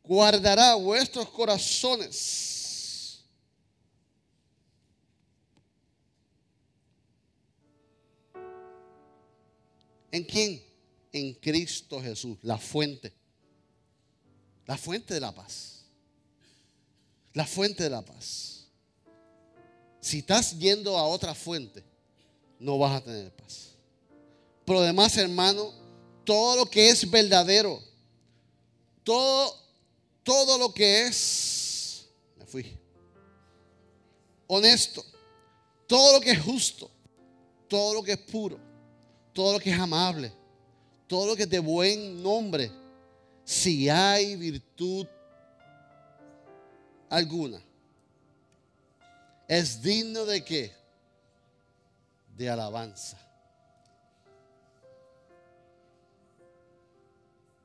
guardará vuestros corazones ¿En quién? En Cristo Jesús, la fuente. La fuente de la paz. La fuente de la paz. Si estás yendo a otra fuente, no vas a tener paz. Por lo demás, hermano, todo lo que es verdadero, todo, todo lo que es, me fui, honesto, todo lo que es justo, todo lo que es puro, todo lo que es amable, todo lo que es de buen nombre, si hay virtud alguna, es digno de qué? De alabanza.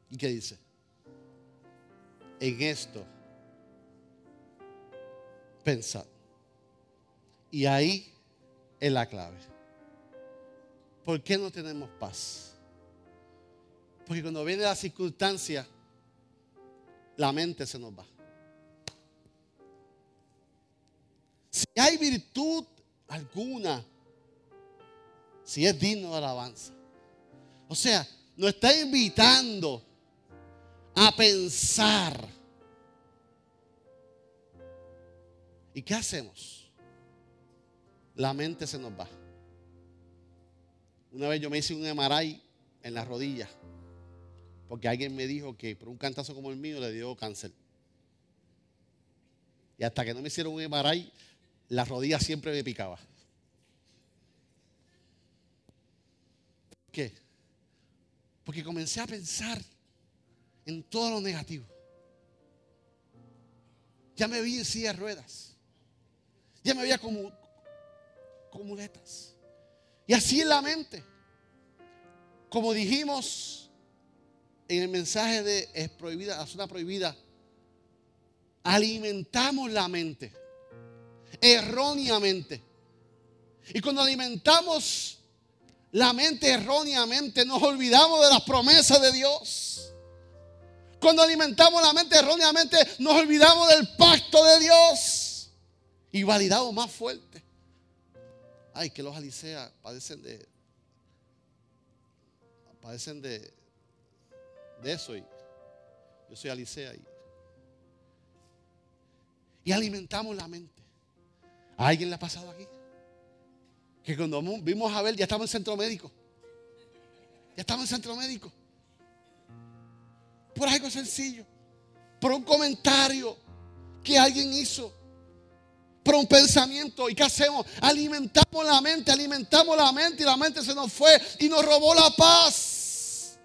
¿Y qué dice? En esto, pensad. Y ahí es la clave. ¿Por qué no tenemos paz? Porque cuando viene la circunstancia, la mente se nos va. Si hay virtud alguna, si es digno de alabanza. O sea, nos está invitando a pensar. ¿Y qué hacemos? La mente se nos va. Una vez yo me hice un emaray en la rodilla. Porque alguien me dijo que por un cantazo como el mío le dio cáncer. Y hasta que no me hicieron un emaray, la rodilla siempre me picaba. ¿Por qué? Porque comencé a pensar en todo lo negativo. Ya me vi en silla de ruedas. Ya me veía como, como muletas. Y así en la mente. Como dijimos en el mensaje de es prohibida, la zona prohibida, alimentamos la mente erróneamente. Y cuando alimentamos la mente erróneamente, nos olvidamos de las promesas de Dios. Cuando alimentamos la mente erróneamente, nos olvidamos del pacto de Dios. Y validamos más fuerte ay, que los aliceas padecen de, padecen de, de eso. Yo soy alicea y, y alimentamos la mente. ¿A alguien le ha pasado aquí? Que cuando vimos a Abel ya estaba en centro médico. Ya estaba en centro médico. Por algo sencillo. Por un comentario que alguien hizo. Por un pensamiento. ¿Y qué hacemos? Alimentamos la mente, alimentamos la mente y la mente se nos fue y nos robó la paz.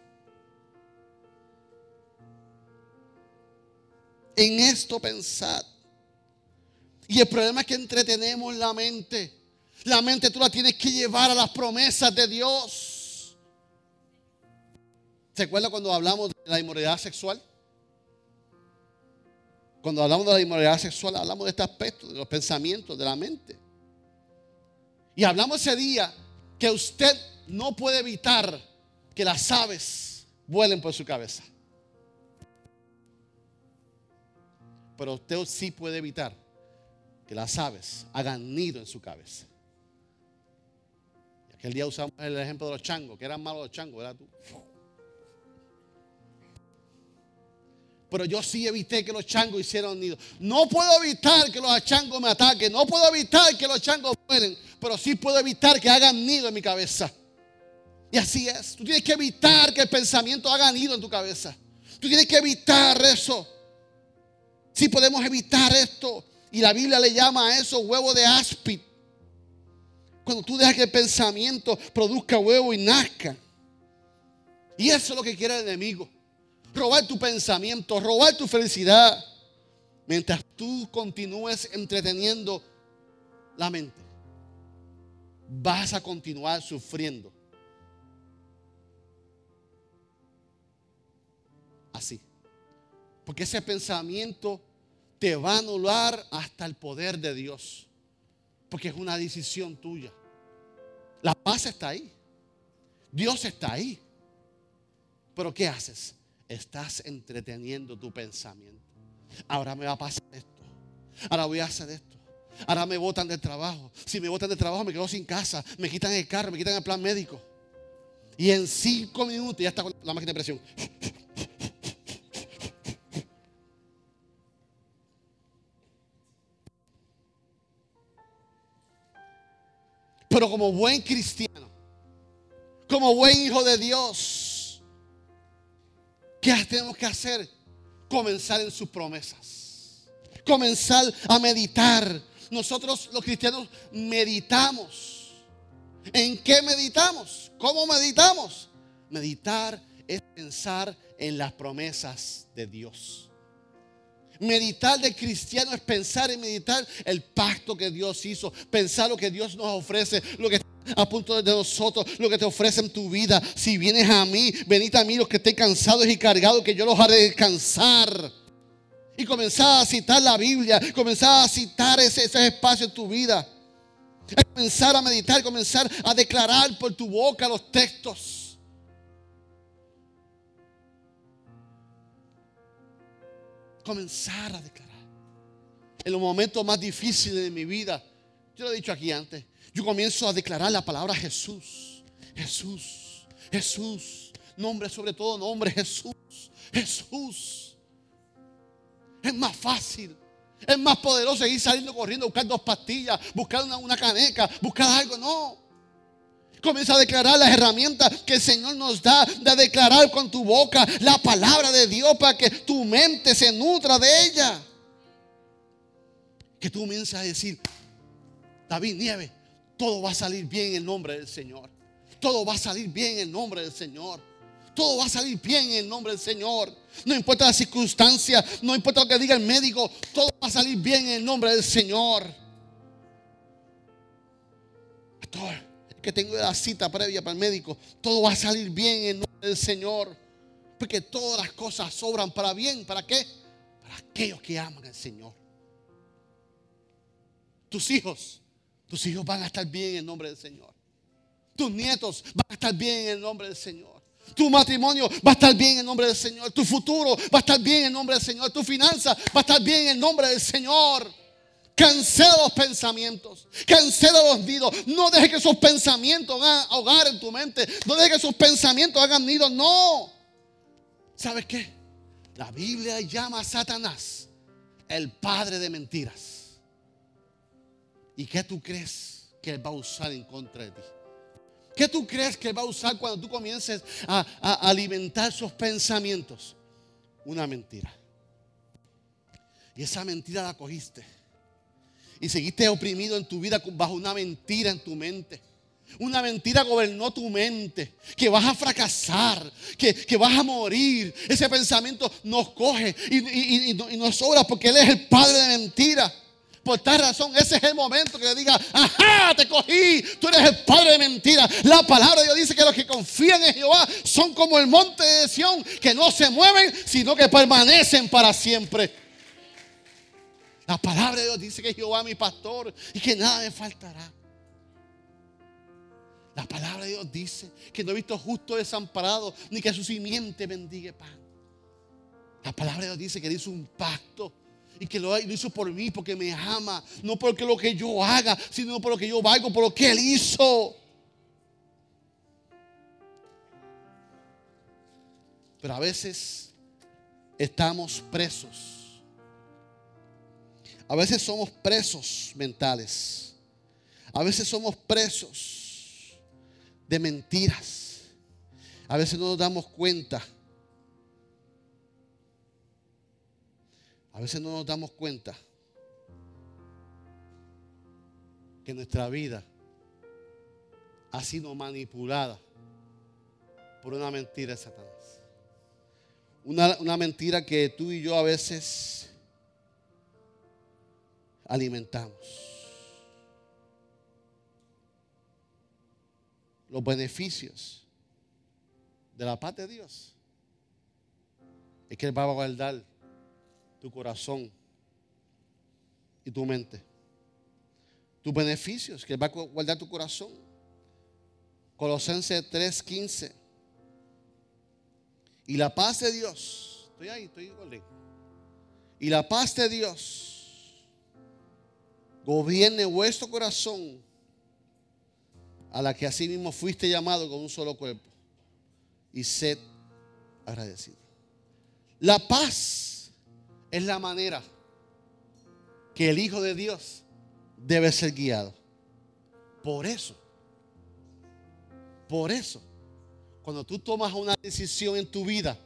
En esto pensad. Y el problema es que entretenemos la mente. La mente tú la tienes que llevar a las promesas de Dios. ¿Se acuerda cuando hablamos de la inmoralidad sexual? Cuando hablamos de la inmoralidad sexual, hablamos de este aspecto, de los pensamientos, de la mente. Y hablamos ese día que usted no puede evitar que las aves vuelen por su cabeza. Pero usted sí puede evitar que las aves hagan nido en su cabeza. Y aquel día usamos el ejemplo de los changos, que eran malos los changos, ¿verdad tú? Pero yo sí evité que los changos hicieran nido. No puedo evitar que los changos me ataquen, no puedo evitar que los changos mueren, pero sí puedo evitar que hagan nido en mi cabeza. Y así es, tú tienes que evitar que el pensamiento haga nido en tu cabeza. Tú tienes que evitar eso. Si podemos evitar esto, y la Biblia le llama a eso huevo de áspid. Cuando tú dejas que el pensamiento produzca huevo y nazca. Y eso es lo que quiere el enemigo robar tu pensamiento, robar tu felicidad, mientras tú continúes entreteniendo la mente. Vas a continuar sufriendo. Así. Porque ese pensamiento te va a anular hasta el poder de Dios. Porque es una decisión tuya. La paz está ahí. Dios está ahí. Pero ¿qué haces? Estás entreteniendo tu pensamiento. Ahora me va a pasar esto. Ahora voy a hacer esto. Ahora me botan del trabajo. Si me botan del trabajo me quedo sin casa. Me quitan el carro, me quitan el plan médico. Y en cinco minutos ya está con la máquina de presión. Pero como buen cristiano, como buen hijo de Dios, ¿Qué tenemos que hacer? Comenzar en sus promesas. Comenzar a meditar. Nosotros los cristianos meditamos. ¿En qué meditamos? ¿Cómo meditamos? Meditar es pensar en las promesas de Dios. Meditar de cristiano es pensar y meditar el pacto que Dios hizo, pensar lo que Dios nos ofrece, lo que a punto de nosotros, lo que te ofrece en tu vida. Si vienes a mí, venid a mí los que estén cansados y cargados, que yo los haré descansar. Y comenzar a citar la Biblia, comenzar a citar ese, ese espacio en tu vida. Comenzar a meditar, comenzar a declarar por tu boca los textos. Comenzar a declarar. En los momentos más difíciles de mi vida, yo lo he dicho aquí antes, yo comienzo a declarar la palabra Jesús, Jesús, Jesús, nombre sobre todo nombre, Jesús, Jesús. Es más fácil. Es más poderoso ir saliendo corriendo, buscar dos pastillas, buscar una, una caneca, buscar algo. No. Comienza a declarar las herramientas que el Señor nos da, de declarar con tu boca la palabra de Dios para que tu mente se nutra de ella. Que tú comiences a decir, David Nieve, todo va a salir bien en el nombre del Señor. Todo va a salir bien en el nombre del Señor. Todo va a salir bien en el nombre del Señor. No importa la circunstancia, no importa lo que diga el médico, todo va a salir bien en el nombre del Señor. Pastor, que tengo la cita previa para el médico, todo va a salir bien en el nombre del Señor. Porque todas las cosas sobran para bien. ¿Para qué? Para aquellos que aman al Señor. Tus hijos tus hijos van a estar bien en el nombre del Señor. Tus nietos van a estar bien en el nombre del Señor. Tu matrimonio va a estar bien en el nombre del Señor. Tu futuro va a estar bien en el nombre del Señor. Tu finanza va a estar bien en el nombre del Señor. Cancela los pensamientos. Cancela los nidos. No deje que esos pensamientos hagan hogar en tu mente. No deje que esos pensamientos hagan nidos. No. ¿Sabes qué? La Biblia llama a Satanás el padre de mentiras. ¿Y qué tú crees que Él va a usar en contra de ti? ¿Qué tú crees que Él va a usar cuando tú comiences a, alimentar sus pensamientos? Una mentira. Y esa mentira la cogiste. y seguiste oprimido en tu vida bajo una mentira en tu mente. Una mentira gobernó tu mente, que vas a fracasar, que, vas a morir. Ese pensamiento nos coge y, nos sobra porque Él es el padre de mentira. Por tal razón, ese es el momento que le diga, ajá, te cogí, tú eres el padre de mentira. La palabra de Dios dice que los que confían en Jehová son como el monte de Sión, que no se mueven, sino que permanecen para siempre. La palabra de Dios dice que Jehová es mi pastor y que nada me faltará. La palabra de Dios dice que no he visto justo desamparado ni que su simiente bendiga pan. La palabra de Dios dice que hizo un pacto y que lo hizo por mí porque me ama, no porque lo que yo haga, sino por lo que yo valgo, por lo que él hizo. Pero a veces estamos presos. A veces somos presos mentales. A veces somos presos de mentiras. A veces no nos damos cuenta. A veces no nos damos cuenta que nuestra vida ha sido manipulada por una mentira de Satanás. Una, una, mentira que tú y yo a veces alimentamos. los beneficios de la paz de Dios es que Él va a guardar tu corazón y tu mente. Tus beneficios, que va a guardar tu corazón. Colosenses 3:15. Y la paz de Dios, estoy ahí, estoy igual. Y la paz de Dios gobierne vuestro corazón a la que así mismo fuiste llamado con un solo cuerpo. Y sed agradecido. La paz es la manera que el Hijo de Dios debe ser guiado. Por eso, por eso, cuando tú tomas una decisión en tu vida,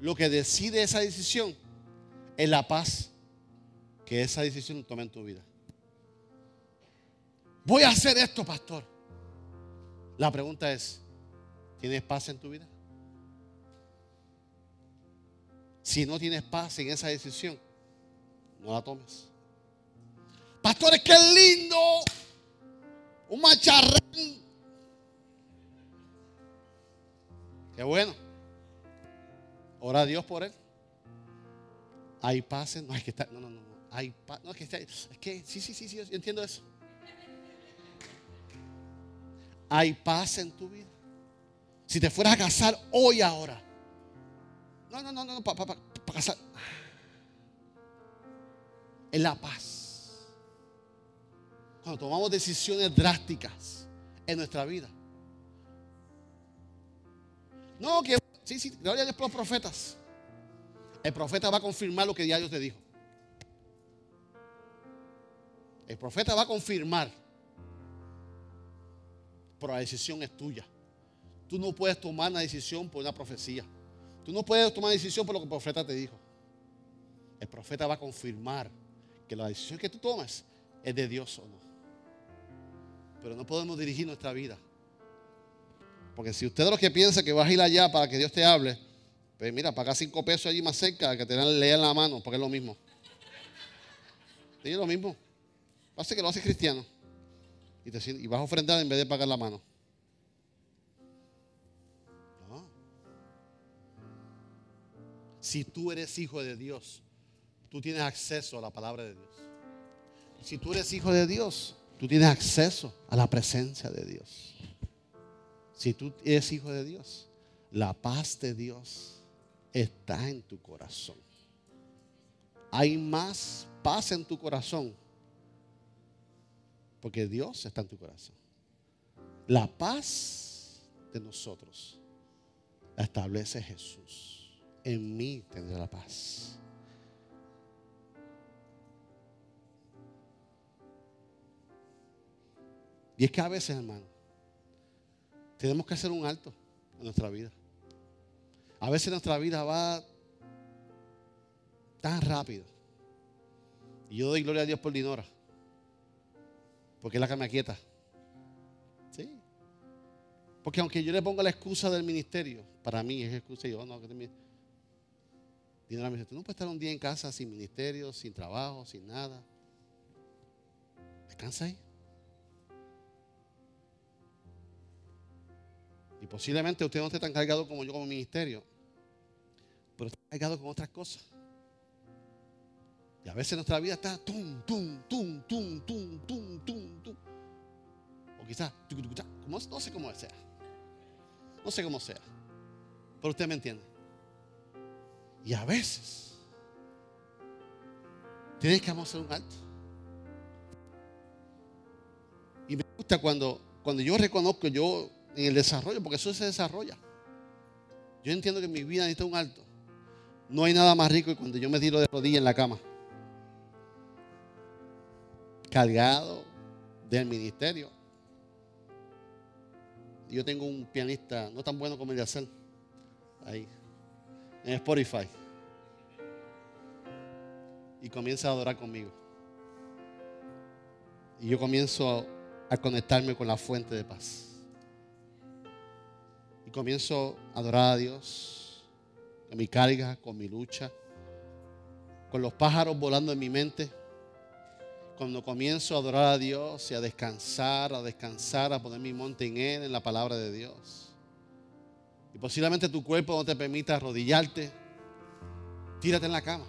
lo que decide esa decisión es la paz que esa decisión toma en tu vida. Voy a hacer esto, pastor. La pregunta es, ¿tienes paz en tu vida? Si no tienes paz en esa decisión, no la tomes. Pastores, qué lindo. Un macharrán. Qué bueno. Ora a Dios por él. Hay paz. En, no, hay que estar. No, no, no. Hay paz. No, es que, es que sí, sí, sí, sí. Yo entiendo eso hay paz en tu vida. Si te fueras a casar hoy ahora. No, no, no, no, para pa, pa, casar. Es la paz. Cuando tomamos decisiones drásticas en nuestra vida. No, que sí, sí, gloria a Dios por los profetas. El profeta va a confirmar lo que Dios te dijo. El profeta va a confirmar pero la decisión es tuya. Tú no puedes tomar una decisión por una profecía. Tú no puedes tomar decisión por lo que el profeta te dijo. El profeta va a confirmar que la decisión que tú tomas es de Dios o no. Pero no podemos dirigir nuestra vida. Porque si usted es lo que piensa que vas a ir allá para que Dios te hable, pues mira, paga cinco pesos allí más cerca que tener leer en la mano, porque es lo mismo. es lo mismo. Pasa que lo hace cristiano y, vas a ofrendar en vez de pagar la mano. Si tú eres hijo de Dios, tú tienes acceso a la palabra de Dios. Si tú eres hijo de Dios, tú tienes acceso a la presencia de Dios. Si tú eres hijo de Dios, la paz de Dios está en tu corazón. Hay más paz en tu corazón porque Dios está en tu corazón. La paz de nosotros la establece Jesús. En mí tendré la paz. Y es que a veces, hermano, tenemos que hacer un alto en nuestra vida. A veces nuestra vida va tan rápido. Y yo doy gloria a Dios por Dinora Porque es la que me aquieta. Sí. Porque aunque yo le ponga la excusa del ministerio, para mí es excusa yo no, que te Dinero me dice, tú no puedes estar un día en casa sin ministerio, sin trabajo, sin nada. Descansa ahí. Y posiblemente usted no esté tan cargado como yo como ministerio, pero está cargado con otras cosas. Y a veces nuestra vida está tum, tum, tum, tum, tum, tum, tum, tum. O quizás, no sé cómo sea. No sé cómo sea. Pero usted me entiende. Y a veces tienes que hacer un alto. Y me gusta cuando, cuando yo reconozco yo en el desarrollo, porque eso se desarrolla. Yo entiendo que mi vida necesita un alto. No hay nada más rico que cuando yo me tiro de rodillas en la cama. Cargado del ministerio. Yo tengo un pianista no tan bueno como el de hacer. Ahí. En Spotify. Y comienza a adorar conmigo. Y yo comienzo a conectarme con la fuente de paz. Y comienzo a adorar a Dios con mi carga, con mi lucha, con los pájaros volando en mi mente. Cuando comienzo a adorar a Dios y a descansar, a descansar, a poner mi monte en Él, en la palabra de Dios. Posiblemente tu cuerpo no te permita arrodillarte. Tírate en la cama.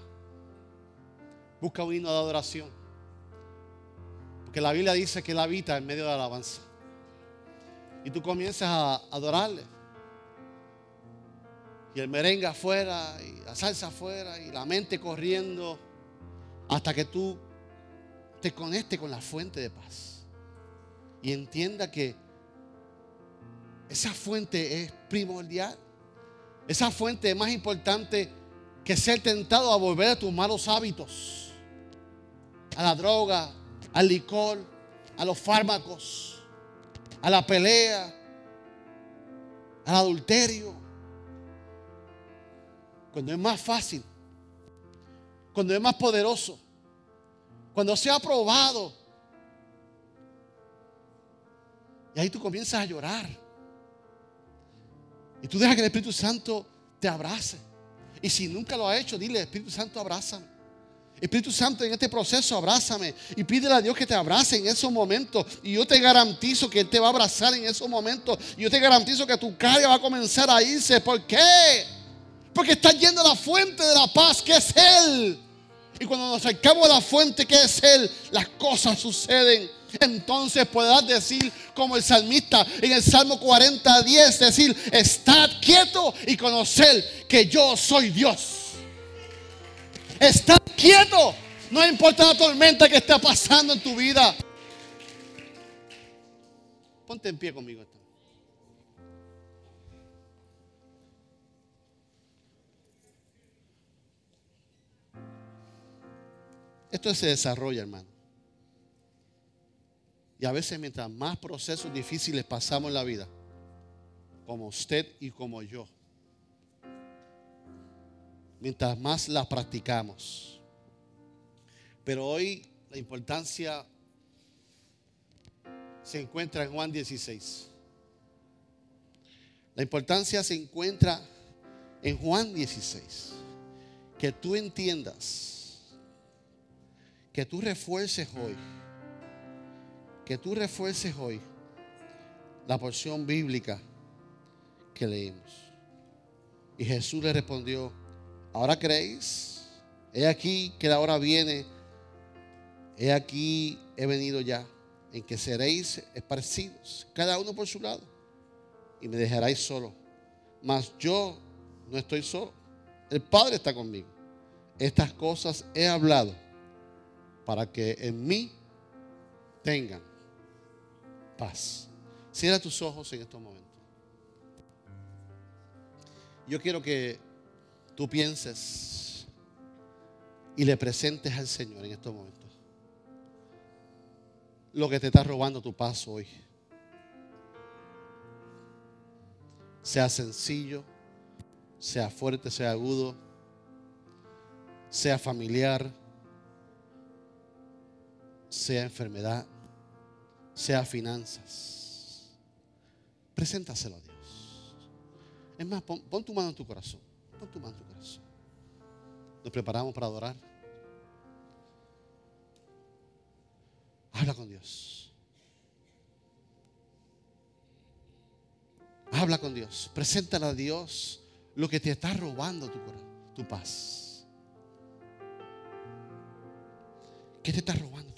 Busca un himno de adoración. Porque la Biblia dice que Él habita en medio de la alabanza. Y tú comienzas a adorarle y el merengue afuera, y la salsa afuera, y la mente corriendo, hasta que tú te conectes con la fuente de paz. Y entienda que esa fuente es primordial. Esa fuente es más importante que ser tentado a volver a tus malos hábitos, a la droga, al licor, a los fármacos, a la pelea, al adulterio cuando es más fácil, cuando es más poderoso, cuando se ha probado. Y ahí tú comienzas a llorar. Y tú dejas que el Espíritu Santo te abrace. Y si nunca lo ha hecho, dile, Espíritu Santo, abrázame. Espíritu Santo, en este proceso, abrázame. Y pídele a Dios que te abrace en esos momentos. Y yo te garantizo que Él te va a abrazar en esos momentos. Y yo te garantizo que tu carga va a comenzar a irse. ¿Por qué? Porque está yendo a la fuente de la paz, que es Él. Y cuando nos acercamos a la fuente que es Él, las cosas suceden. Entonces podrás decir como el salmista en el Salmo 40, 10, decir, estad quieto y conocer que yo soy Dios. Estad quieto. No importa la tormenta que esté pasando en tu vida. Ponte en pie conmigo. Esto se desarrolla, hermano. Y a veces mientras más procesos difíciles pasamos en la vida, como usted y como yo, mientras más la practicamos. Pero hoy la importancia se encuentra en Juan 16. La importancia se encuentra en Juan 16. Que tú entiendas que tú refuerces hoy, que tú refuerces hoy la porción bíblica que leímos. Y Jesús le respondió, ¿ahora creéis? He aquí que la hora viene, he aquí he venido ya, en que seréis esparcidos, cada uno por su lado, y me dejaréis solo. Mas yo no estoy solo, el Padre está conmigo. Estas cosas he hablado para que en mí tengan paz. Cierra tus ojos en estos momentos. Yo quiero que tú pienses y le presentes al Señor en estos momentos lo que te está robando tu paz hoy. Sea sencillo, sea fuerte, sea agudo, sea familiar sea enfermedad, sea finanzas, preséntaselo a Dios. Es más, pon, tu mano en tu corazón. Pon tu mano en tu corazón. Nos preparamos para adorar. Habla con Dios. Habla con Dios. Preséntale a Dios lo que te está robando tu, tu paz. ¿Qué te está robando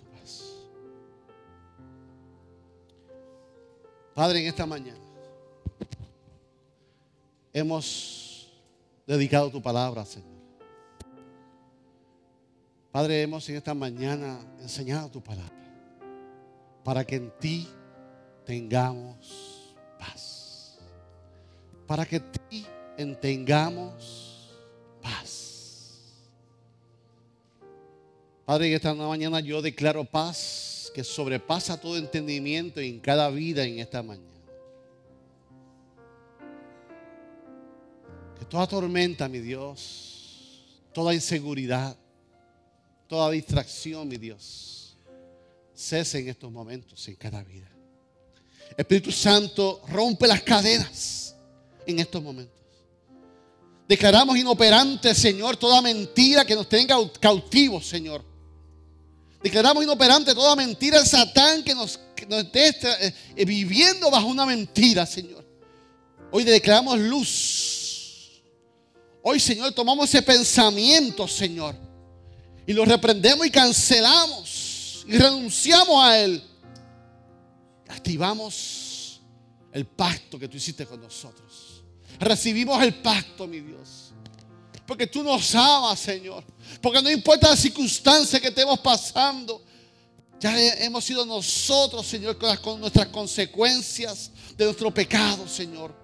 Padre, en esta mañana hemos dedicado tu palabra, Señor. Padre, hemos en esta mañana enseñado tu palabra para que en ti tengamos paz. Para que en ti en tengamos paz. Padre, en esta mañana yo declaro paz que sobrepasa todo entendimiento en cada vida en esta mañana. Que toda tormenta, mi Dios, toda inseguridad, toda distracción, mi Dios, cese en estos momentos en cada vida. Espíritu Santo, rompe las cadenas en estos momentos. Declaramos inoperante, Señor, toda mentira que nos tenga cautivos, Señor. Declaramos inoperante toda mentira del Satán que nos, que esté eh, viviendo bajo una mentira, Señor. Hoy declaramos luz. Hoy, Señor, tomamos ese pensamiento, Señor. Y lo reprendemos y cancelamos. Y renunciamos a él. Activamos el pacto que tú hiciste con nosotros. Recibimos el pacto, mi Dios. Porque tú nos amas, Señor. Porque no importa la circunstancia que estemos pasando. Ya hemos sido nosotros, Señor, con, nuestras consecuencias de nuestro pecado, Señor.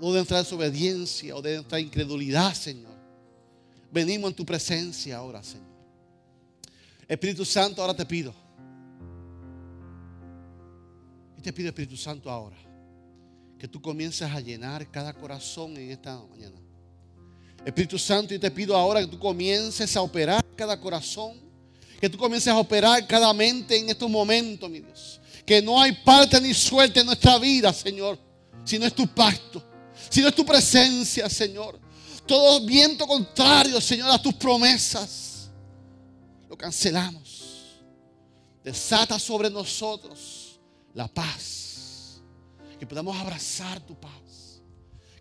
O de nuestra desobediencia o de nuestra incredulidad, Señor. Venimos en tu presencia ahora, Señor. Espíritu Santo, ahora te pido. Y te pido, Espíritu Santo, ahora. Que tú comiences a llenar cada corazón en esta mañana. Espíritu Santo, y te pido ahora que tú comiences a operar cada corazón. Que tú comiences a operar cada mente en estos momentos, mi Dios. Que no hay parte ni suerte en nuestra vida, Señor. Si no es tu pacto. Si no es tu presencia, Señor. Todo viento contrario, Señor, a tus promesas. Lo cancelamos. Desata sobre nosotros la paz. Que podamos abrazar tu paz.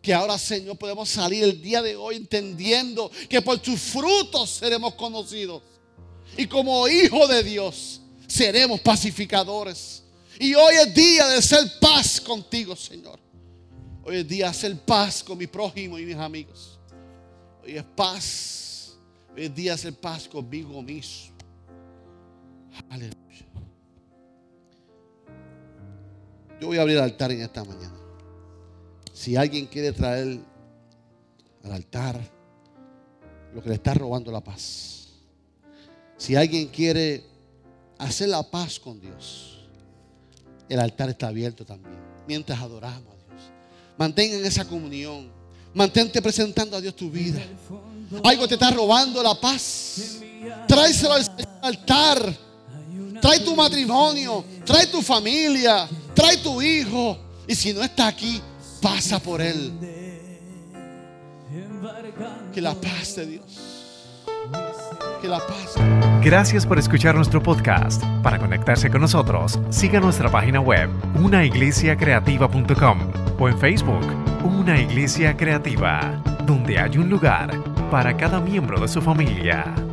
Que ahora, Señor, podemos salir el día de hoy entendiendo que por tus frutos seremos conocidos. Y como hijo de Dios seremos pacificadores. Y hoy es día de ser paz contigo, Señor. Hoy es día de hacer paz con mi prójimo y mis amigos. Hoy es paz. Hoy es día de hacer paz conmigo mismo. Aleluya. Yo voy a abrir el altar en esta mañana. Si alguien quiere traer al altar lo que le está robando la paz. Si alguien quiere hacer la paz con Dios, el altar está abierto también. Mientras adoramos a Dios. Mantengan esa comunión. Mantente presentando a Dios tu vida. Algo te está robando la paz. Tráeselo al altar. Trae tu matrimonio. Trae tu familia. Trae tu hijo. Y si no está aquí, pasa por él. Que la paz de Dios. Que la paz. Gracias por escuchar nuestro podcast. Para conectarse con nosotros, siga nuestra página web, unaiglesiacreativa.com o en Facebook, Una Iglesia Creativa, donde hay un lugar para cada miembro de su familia.